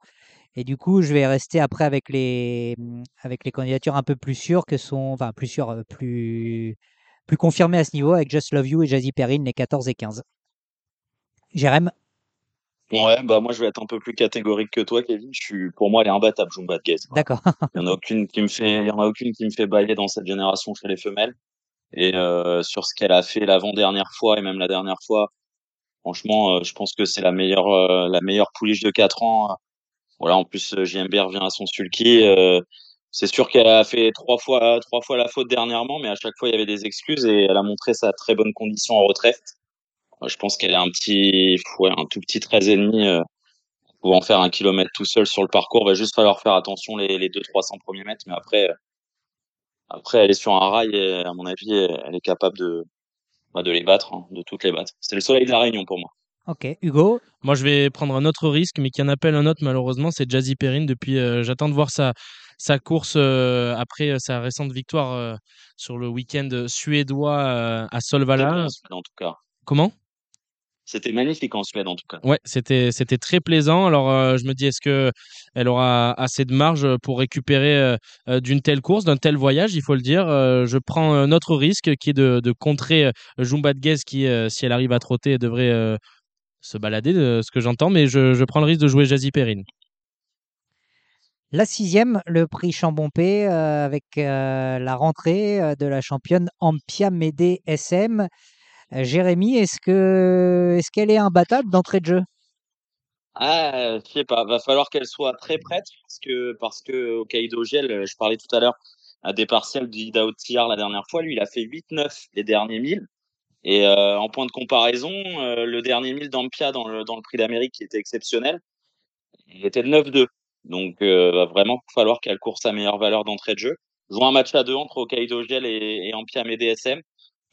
Et du coup, je vais rester après avec les, avec les candidatures un peu plus sûres que sont, enfin plus sûres, euh, plus, plus confirmées à ce niveau avec Just Love You et Jazzy Perrine, les 14 et 15. Jérém, Ouais, bah moi, je vais être un peu plus catégorique que toi, Kevin. Je suis, pour moi, elle est imbattable, Jumba de Gaze. d'accord. Il y en a aucune qui me fait, il y en a aucune qui me fait bailler dans cette génération chez les femelles. Et euh, sur ce qu'elle a fait l'avant-dernière fois et même la dernière fois, franchement, euh, je pense que c'est la meilleure, euh, la meilleure pouliche de 4 ans. Voilà, en plus, euh, JMB revient à son sulky. Euh, c'est sûr qu'elle a fait trois fois, trois fois la faute dernièrement, mais à chaque fois, il y avait des excuses et elle a montré sa très bonne condition en retraite. Euh, Je pense qu'elle est un petit, ouais, un tout petit 13 et demi, euh, pouvant faire un kilomètre tout seul sur le parcours. Va juste falloir faire attention les, les 200-300 premiers mètres, mais après, euh, après, elle est sur un rail et à mon avis, elle est capable de, bah, de les battre, hein, de toutes les battre. C'est le soleil de la Réunion pour moi. Ok, Hugo, Moi, je vais prendre un autre risque, mais qui en appelle un autre, malheureusement, c'est Jazzy Perrine. Depuis, euh, j'attends de voir sa, sa course euh, après euh, sa récente victoire euh, sur le week-end suédois euh, à Solvalla. En tout cas. Comment? C'était magnifique en Suède, en tout cas. Ouais, c'était c'était très plaisant. Alors euh, je me dis est-ce que elle aura assez de marge pour récupérer euh, euh, d'une telle course, d'un tel voyage, il faut le dire. Euh, je prends un autre risque qui est de, de contrer Jumba de Guez qui, euh, si elle arrive à trotter, devrait euh, se balader, de ce que j'entends. Mais je, je prends le risque de jouer Jazzy Perrine. la sixième, le prix Chambompé euh, avec euh, la rentrée de la championne Ampia Médé SM. Euh, Jérémy, est-ce que est-ce qu'elle est imbattable d'entrée de jeu? Ah, je sais pas. Va falloir qu'elle soit très prête parce que, parce que au Gel, euh, je parlais tout à l'heure à des partiels d'Idao Tiar la dernière fois. Lui, il a fait 8-9 les derniers 1000. Et euh, en point de comparaison, le dernier 1000 d'Ampia dans le, prix d'Amérique qui était exceptionnel, il était de 9-2. Donc, va vraiment falloir qu'elle court sa meilleure valeur d'entrée de jeu. Joue un match à deux entre Hokkaido Gel et, et Ampia MDSM.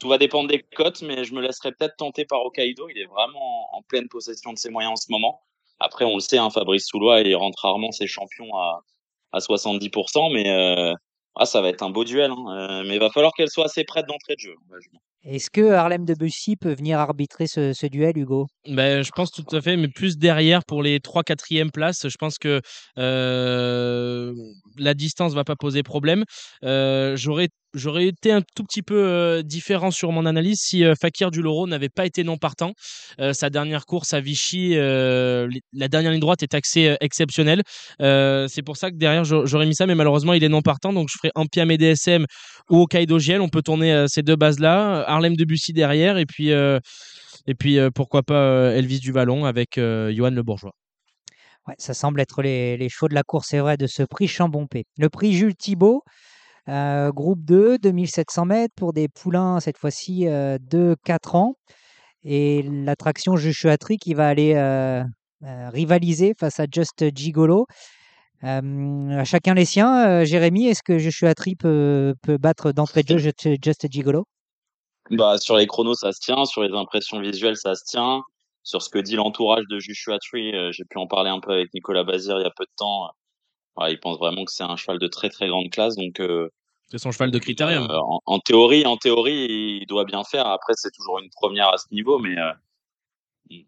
Tout va dépendre des cotes, mais je me laisserai peut-être tenter par Hokkaido. Il est vraiment en, pleine possession de ses moyens en ce moment. Après, on le sait, hein, Fabrice Soulois, il rentre rarement ses champions à, à 70%, mais euh, ah, ça va être un beau duel. Hein. Euh, mais il va falloir qu'elle soit assez prête d'entrée de jeu. Est-ce que Harlem de Bussy peut venir arbitrer ce, ce duel, Hugo? Ben, je pense tout à fait, mais plus derrière pour les 3-4e places. Je pense que euh, la distance va pas poser problème. Euh, J'aurais j'aurais été un tout petit peu euh, différent sur mon analyse si euh, Fakir du Loro n'avait pas été non partant. Euh, sa dernière course à Vichy, euh, la dernière ligne droite est axée exceptionnelle. C'est pour ça que derrière j'au- j'aurais mis ça, mais malheureusement il est non partant, donc je ferai Ampiam et DSM ou Hokkaido Giel. On peut tourner ces deux bases là, Harlem Debussy derrière, et puis et puis pourquoi pas Elvis du Vallon avec Johan Le Bourgeois. Ça semble être les, les chevaux de la course, c'est vrai, de ce prix Chambompé. Le prix Jules Thibault, euh, groupe 2, 2700 mètres pour des poulains, cette fois-ci euh, de 4 ans. Et l'attraction Joshua Tree qui va aller euh, rivaliser face à Just Gigolo. À chacun les siens. Jérémy, est-ce que Joshua Tree peut, peut battre d'entrée de jeu Just, Gigolo? Bah, sur les chronos, ça se tient. Sur les impressions visuelles, ça se tient. Sur ce que dit l'entourage de Joshua Tree, j'ai pu en parler un peu avec Nicolas Bazir il y a peu de temps. Ouais, il pense vraiment que c'est un cheval de très très grande classe. Donc, euh, C'est son cheval de critérium. euh, en, en théorie, en théorie, il doit bien faire. Après, c'est toujours une première à ce niveau, mais euh,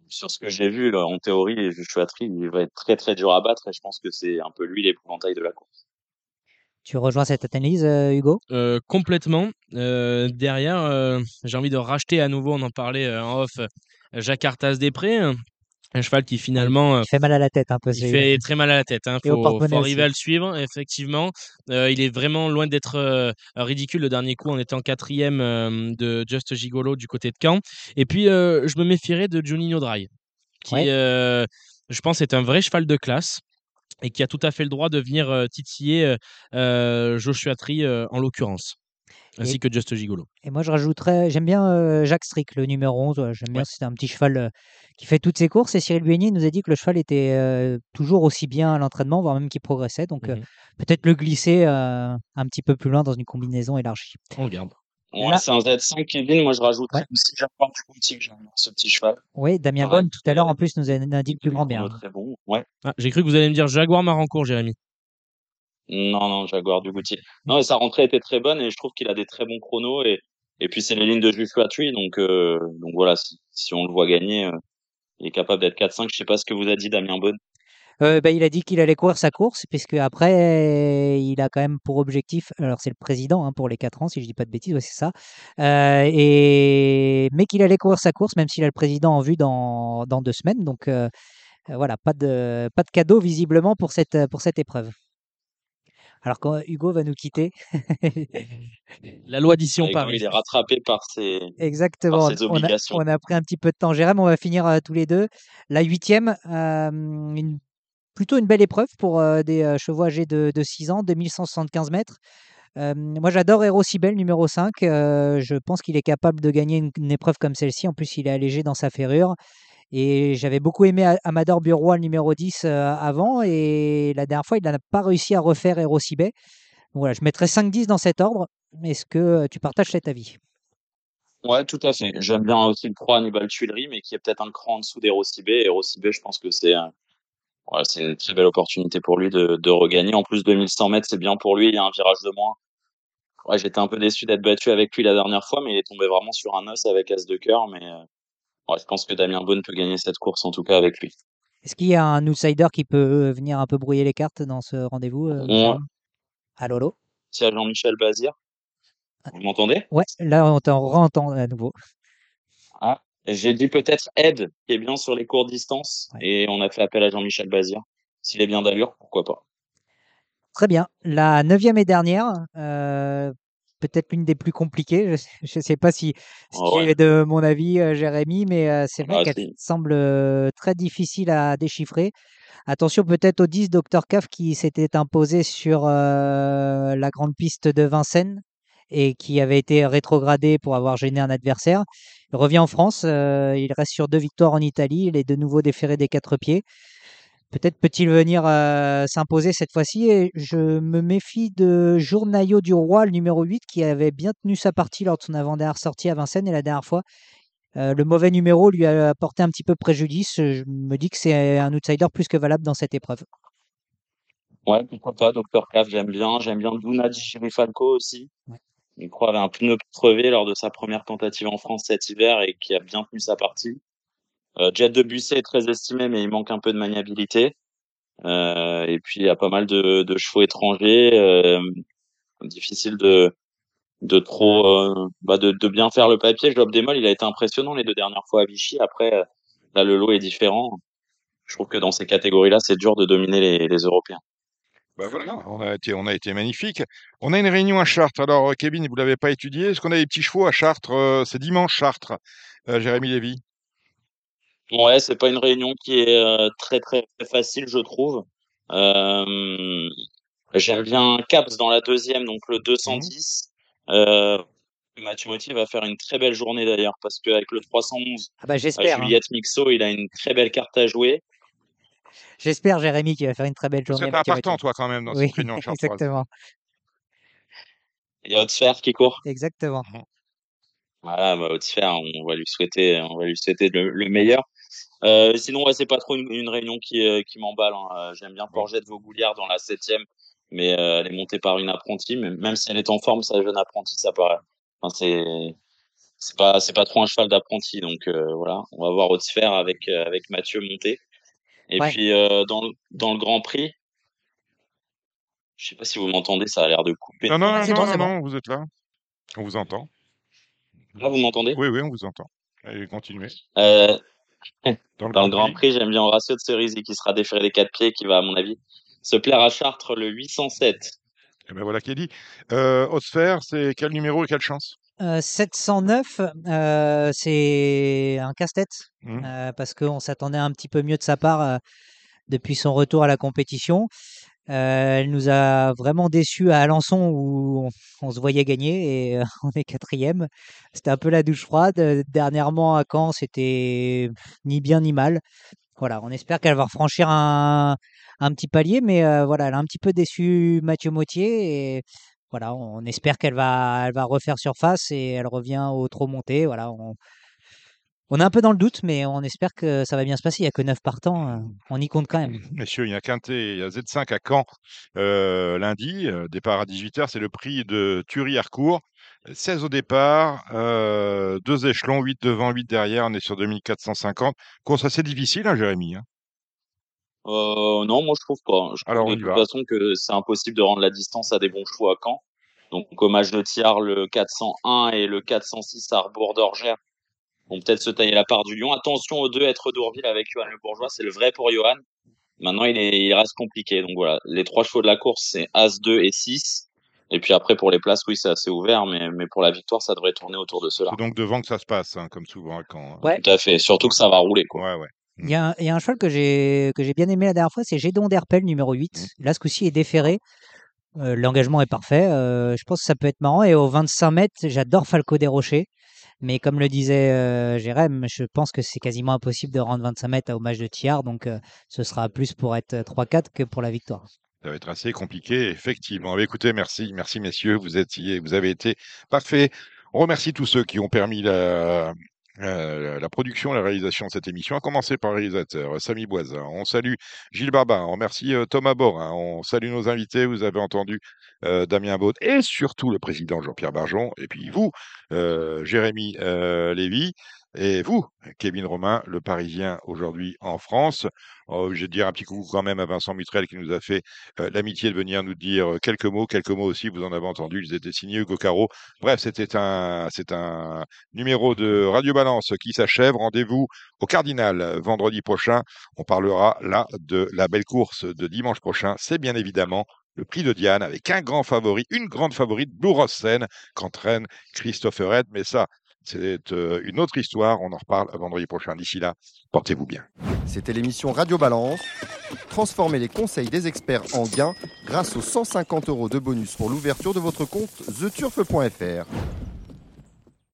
sur ce que j'ai vu, là, en théorie, Joshua Tree, il va être très très dur à battre. Et je pense que c'est un peu lui l'épouvantail de la course. Tu rejoins cette analyse, Hugo? Euh, complètement. Euh, derrière, euh, j'ai envie de racheter à nouveau, on en parlait en off, Jacques Artas Després, un cheval qui finalement euh, Il fait mal à la tête un peu. il fait très mal à la tête. Hein. Faut, faut arriver aussi. à le suivre, effectivement. Euh, il est vraiment loin d'être euh, ridicule. Le dernier coup, en quatrième euh, de Just Gigolo du côté de Caen. Et puis, euh, je me méfierais de Juninho Dry, qui, Ouais. euh, je pense, est un vrai cheval de classe et qui a tout à fait le droit de venir euh, titiller euh, euh, Joshua Tree euh, en l'occurrence, ainsi Et- que Just Gigolo. Et moi, je rajouterais, j'aime bien euh, Jacques Strick, le numéro 11. ouais, J'aime bien, c'est un petit cheval euh, qui fait toutes ses courses. Et Cyril Buigny nous a dit que le cheval était euh, toujours aussi bien à l'entraînement, voire même qu'il progressait. Donc, euh, Mhm. peut-être le glisser euh, un petit peu plus loin dans une combinaison élargie. On le garde. Ouais, c'est un Z5 Kevin. Moi, je rajouterais Ouais. aussi Jaguar du Boutique, j'aime bien ce petit cheval. Oui, Damien Bonne, tout à l'heure, euh, en plus, nous a a dit le plus grand bien. Très bon. Ouais. Ah, J'ai cru que vous allez me dire Jaguar Marancourt, Jérémy. Non, non, Jaguar du Goutier. Non, et sa rentrée était très bonne et je trouve qu'il a des très bons chronos et, puis c'est les lignes de Joshua Tree. Donc, euh, donc voilà, si, on le voit gagner, euh, il est capable d'être 4-5. Je sais pas ce que vous a dit Damien Bonne. Euh, bah, il a dit qu'il allait courir sa course, puisque après, il a quand même pour objectif, alors c'est le président hein, pour les 4 ans, si je dis pas de bêtises, c'est ça, euh, et, mais qu'il allait courir sa course, même s'il a le président en vue dans, deux semaines. Donc voilà, pas de, pas de cadeau visiblement pour cette, pour cette épreuve. Alors quand Hugo va nous quitter, <laughs> La loi d'ici on Avec- Paris. Il est rattrapé par ses. exactement, ses on a, obligations. on a pris un petit peu de temps. Jérém, on va finir euh, tous les deux. La huitième, euh, une plutôt une belle épreuve pour euh, des euh, chevaux âgés de, de 6 ans, 2175 mètres. Euh, moi, j'adore Hero Cybele, numéro 5. Euh, je pense qu'il est capable de gagner une, une épreuve comme celle-ci. En plus, il est allégé dans sa ferrure. Et j'avais beaucoup aimé Amador Bureau, le numéro 10, euh, avant. Et la dernière fois, il n'a pas réussi à refaire Hero. Donc Voilà, je mettrais 5-10 dans cet ordre. Est-ce que euh, tu partages cet avis? Ouais, tout à fait. J'aime bien aussi le 3 Hannibal Tuileries, mais qui est peut-être un cran en dessous d'Erosibé. Erosibé, je pense que c'est une très belle opportunité pour lui de, de regagner. En plus, 2100 mètres, c'est bien pour lui. Il y a un virage de moins. Ouais, j'étais un peu déçu d'être battu avec lui la dernière fois, mais il est tombé vraiment sur un os avec As de cœur. Mais euh, ouais, je pense que Damien Bonne peut gagner cette course, en tout cas, avec lui. Est-ce qu'il y a un outsider qui peut euh, venir un peu brouiller les cartes dans ce rendez-vous euh, Ouais. Jérôme Allô, allô? Si à Jean-Michel Bazir. Vous m'entendez? Ouais, là, on t'en entend à nouveau. Ah, j'ai dit peut-être Ed, qui est bien sur les courtes distances, Ouais. et on a fait appel à Jean-Michel Bazir. S'il est bien d'allure, pourquoi pas? Très bien. La neuvième et dernière, euh, peut-être l'une des plus compliquées. Je <laughs> ne sais pas si, si Ah ouais. es de mon avis, euh, Jérémy, mais euh, c'est vrai Ah, qu'elle si. semble euh, très difficile à déchiffrer. Attention peut-être au 10 Dr Caf qui s'était imposé sur euh, la grande piste de Vincennes et qui avait été rétrogradé pour avoir gêné un adversaire. Il revient en France, euh, il reste sur deux victoires en Italie, il est de nouveau déféré des quatre pieds. Peut-être peut-il venir euh, s'imposer cette fois-ci. Et je me méfie de Journaillot du Roi, le numéro 8, qui avait bien tenu sa partie lors de son avant-dernière sortie à Vincennes. Et la dernière fois, euh, le mauvais numéro lui a apporté un petit peu préjudice. Je me dis que c'est un outsider plus que valable dans cette épreuve. Ouais, pourquoi pas, Dr. Caf, j'aime bien. J'aime bien Duna Falco aussi. Ouais. Il croit avait un pneu crevé lors de sa première tentative en France cet hiver et qui a bien tenu sa partie. Euh, Jet de Busset est très estimé, mais il manque un peu de maniabilité. Euh, et puis, il y a pas mal de, de chevaux étrangers. Euh, difficile de, de trop, euh, bah de, de bien faire le papier. Job Demol, il a été impressionnant les deux dernières fois à Vichy. Après, euh, là, le lot est différent. Je trouve que dans ces catégories-là, c'est dur de dominer les, les Européens. Bah voilà, on a été, on a été magnifique. On a une réunion à Chartres. Alors, euh, Kevin, vous l'avez pas étudié. Est-ce qu'on a des petits chevaux à Chartres C'est dimanche, Chartres. Jérémy Lévy? Ouais, c'est pas une réunion qui est euh, très très facile, je trouve. Euh, J'aime bien Caps dans la deuxième, donc le 210. Euh, Mathieu Motti va faire une très belle journée d'ailleurs, parce qu'avec le 311, Ah bah j'espère. hein. Juliette Mixo, il a une très belle carte à jouer. J'espère, Jérémy, qu'il va faire une très belle journée. un Mathieu partant, toi, quand même, dans Oui, cette réunion <laughs> exactement. Il y a Haute-Sphère qui court. Exactement. Voilà, bah, on va lui souhaiter, on va lui souhaiter le, le meilleur. Euh, sinon, ouais, c'est pas trop une, une réunion qui, euh, qui m'emballe. hein. Euh, J'aime bien Porgette Vaugouliard dans la septième, mais euh, elle est montée par une apprentie. Mais même si elle est en forme, sa jeune apprentie, ça paraît. Enfin, c'est c'est pas c'est pas trop un cheval d'apprenti. Donc euh, voilà, on va voir Haute-Sphère avec euh, avec Mathieu monté. Et Ouais. puis euh, dans le, dans le Grand Prix, je sais pas si vous m'entendez, ça a l'air de couper. Non, non, Ah, non, non, non, vous êtes là. On vous entend. Là, vous m'entendez? Oui, oui, on vous entend. Allez, continuez. euh, <laughs> Dans le Dans Grand le Grand Prix. Prix, j'aime bien Horacio de Cerisy qui sera déféré des quatre pieds, qui va, à mon avis, se plaire à Chartres le 807. Eh ben voilà qui est dit. Euh, Haute-Sphère, c'est quel numéro et quelle chance? Euh, 709, euh, c'est un casse-tête euh, parce qu'on s'attendait un petit peu mieux de sa part euh, depuis son retour à la compétition. Euh, elle nous a vraiment déçus à Alençon où on, se voyait gagner et euh, <laughs> on est quatrième. C'était un peu la douche froide. Euh, Dernièrement à Caen, c'était ni bien ni mal. Voilà, on espère qu'elle va franchir un, un petit palier, mais euh, voilà, elle a un petit peu déçu Mathieu Mautier et voilà, on espère qu'elle va, elle va refaire surface et elle revient au trop monté. Voilà, on, on est un peu dans le doute, mais on espère que ça va bien se passer. Il n'y a que 9 partants, euh, on y compte quand même. Messieurs, il y a Quintet, il y a Z5 à Caen euh, lundi, euh, départ à 18h, c'est le prix de Thury-Harcourt. 16 au départ, euh, deux échelons, 8 devant, 8 derrière, on est sur 2450. Course assez difficile, hein, Jérémy. hein? Euh, non, moi je trouve pas. Je trouve Alors, de on toute va. façon que c'est impossible de rendre la distance à des bons chevaux à Caen. Donc match de Thiard, le 401 et le 406 à Rebours d'Orgère vont peut-être se tailler la part du lion. Attention aux deux être d'Ourville avec Johan Le Bourgeois, c'est le vrai pour Johan. Maintenant, il, est, il reste compliqué. Donc voilà, les trois chevaux de la course, c'est As 2 et 6. Et puis après, pour les places, oui, c'est assez ouvert, mais, mais pour la victoire, ça devrait tourner autour de cela. C'est donc devant que ça se passe, hein, comme souvent hein. Ouais. Tout à fait. Surtout que ça va rouler, quoi. Ouais, ouais. Il y, a un- il y a un cheval que j'ai que j'ai bien aimé la dernière fois, c'est Gédon d'Herpel numéro 8. Là, ce coup-ci est déféré. Euh, L'engagement est parfait. Euh, je pense que ça peut être marrant. Et au 25 mètres, j'adore Falco des Rochers. Mais comme le disait euh, Jérém, je pense que c'est quasiment impossible de rendre 25 mètres au match de Thiard. Donc, euh, ce sera plus pour être 3-4 que pour la victoire. Ça va être assez compliqué, effectivement. Mais écoutez, merci, merci messieurs, vous vous avez été parfaits. On remercie tous ceux qui ont permis la, euh, la production, la réalisation de cette émission, à commencer par le réalisateur Samy Boisin. On salue Gilles Babin, on remercie euh, Thomas Borin, on salue nos invités, vous avez entendu euh, Damien Baud et surtout le président Jean-Pierre Barjon, et puis vous, Jérémy Lévy, et vous, Kevin Romain, le Parisien aujourd'hui en France. Oh, je vais dire un petit coucou quand même à Vincent Mutrel qui nous a fait euh, l'amitié de venir nous dire euh, quelques mots, quelques mots aussi, vous en avez entendu, ils étaient signés Hugo Caro. Bref, c'était un, c'est un numéro de Radio Balance qui s'achève. Rendez-vous au Cardinal euh, vendredi prochain. On parlera là de la belle course de dimanche prochain. C'est bien évidemment le prix de Diane avec un grand favori, une grande favorite, Blue Seine, qu'entraîne Christopher Red. Mais ça, c'est euh, une autre histoire. On en reparle vendredi prochain. D'ici là, portez-vous bien. C'était l'émission Radio Balance. Transformez les conseils des experts en gains grâce aux 150 euros de bonus pour l'ouverture de votre compte theturf.fr.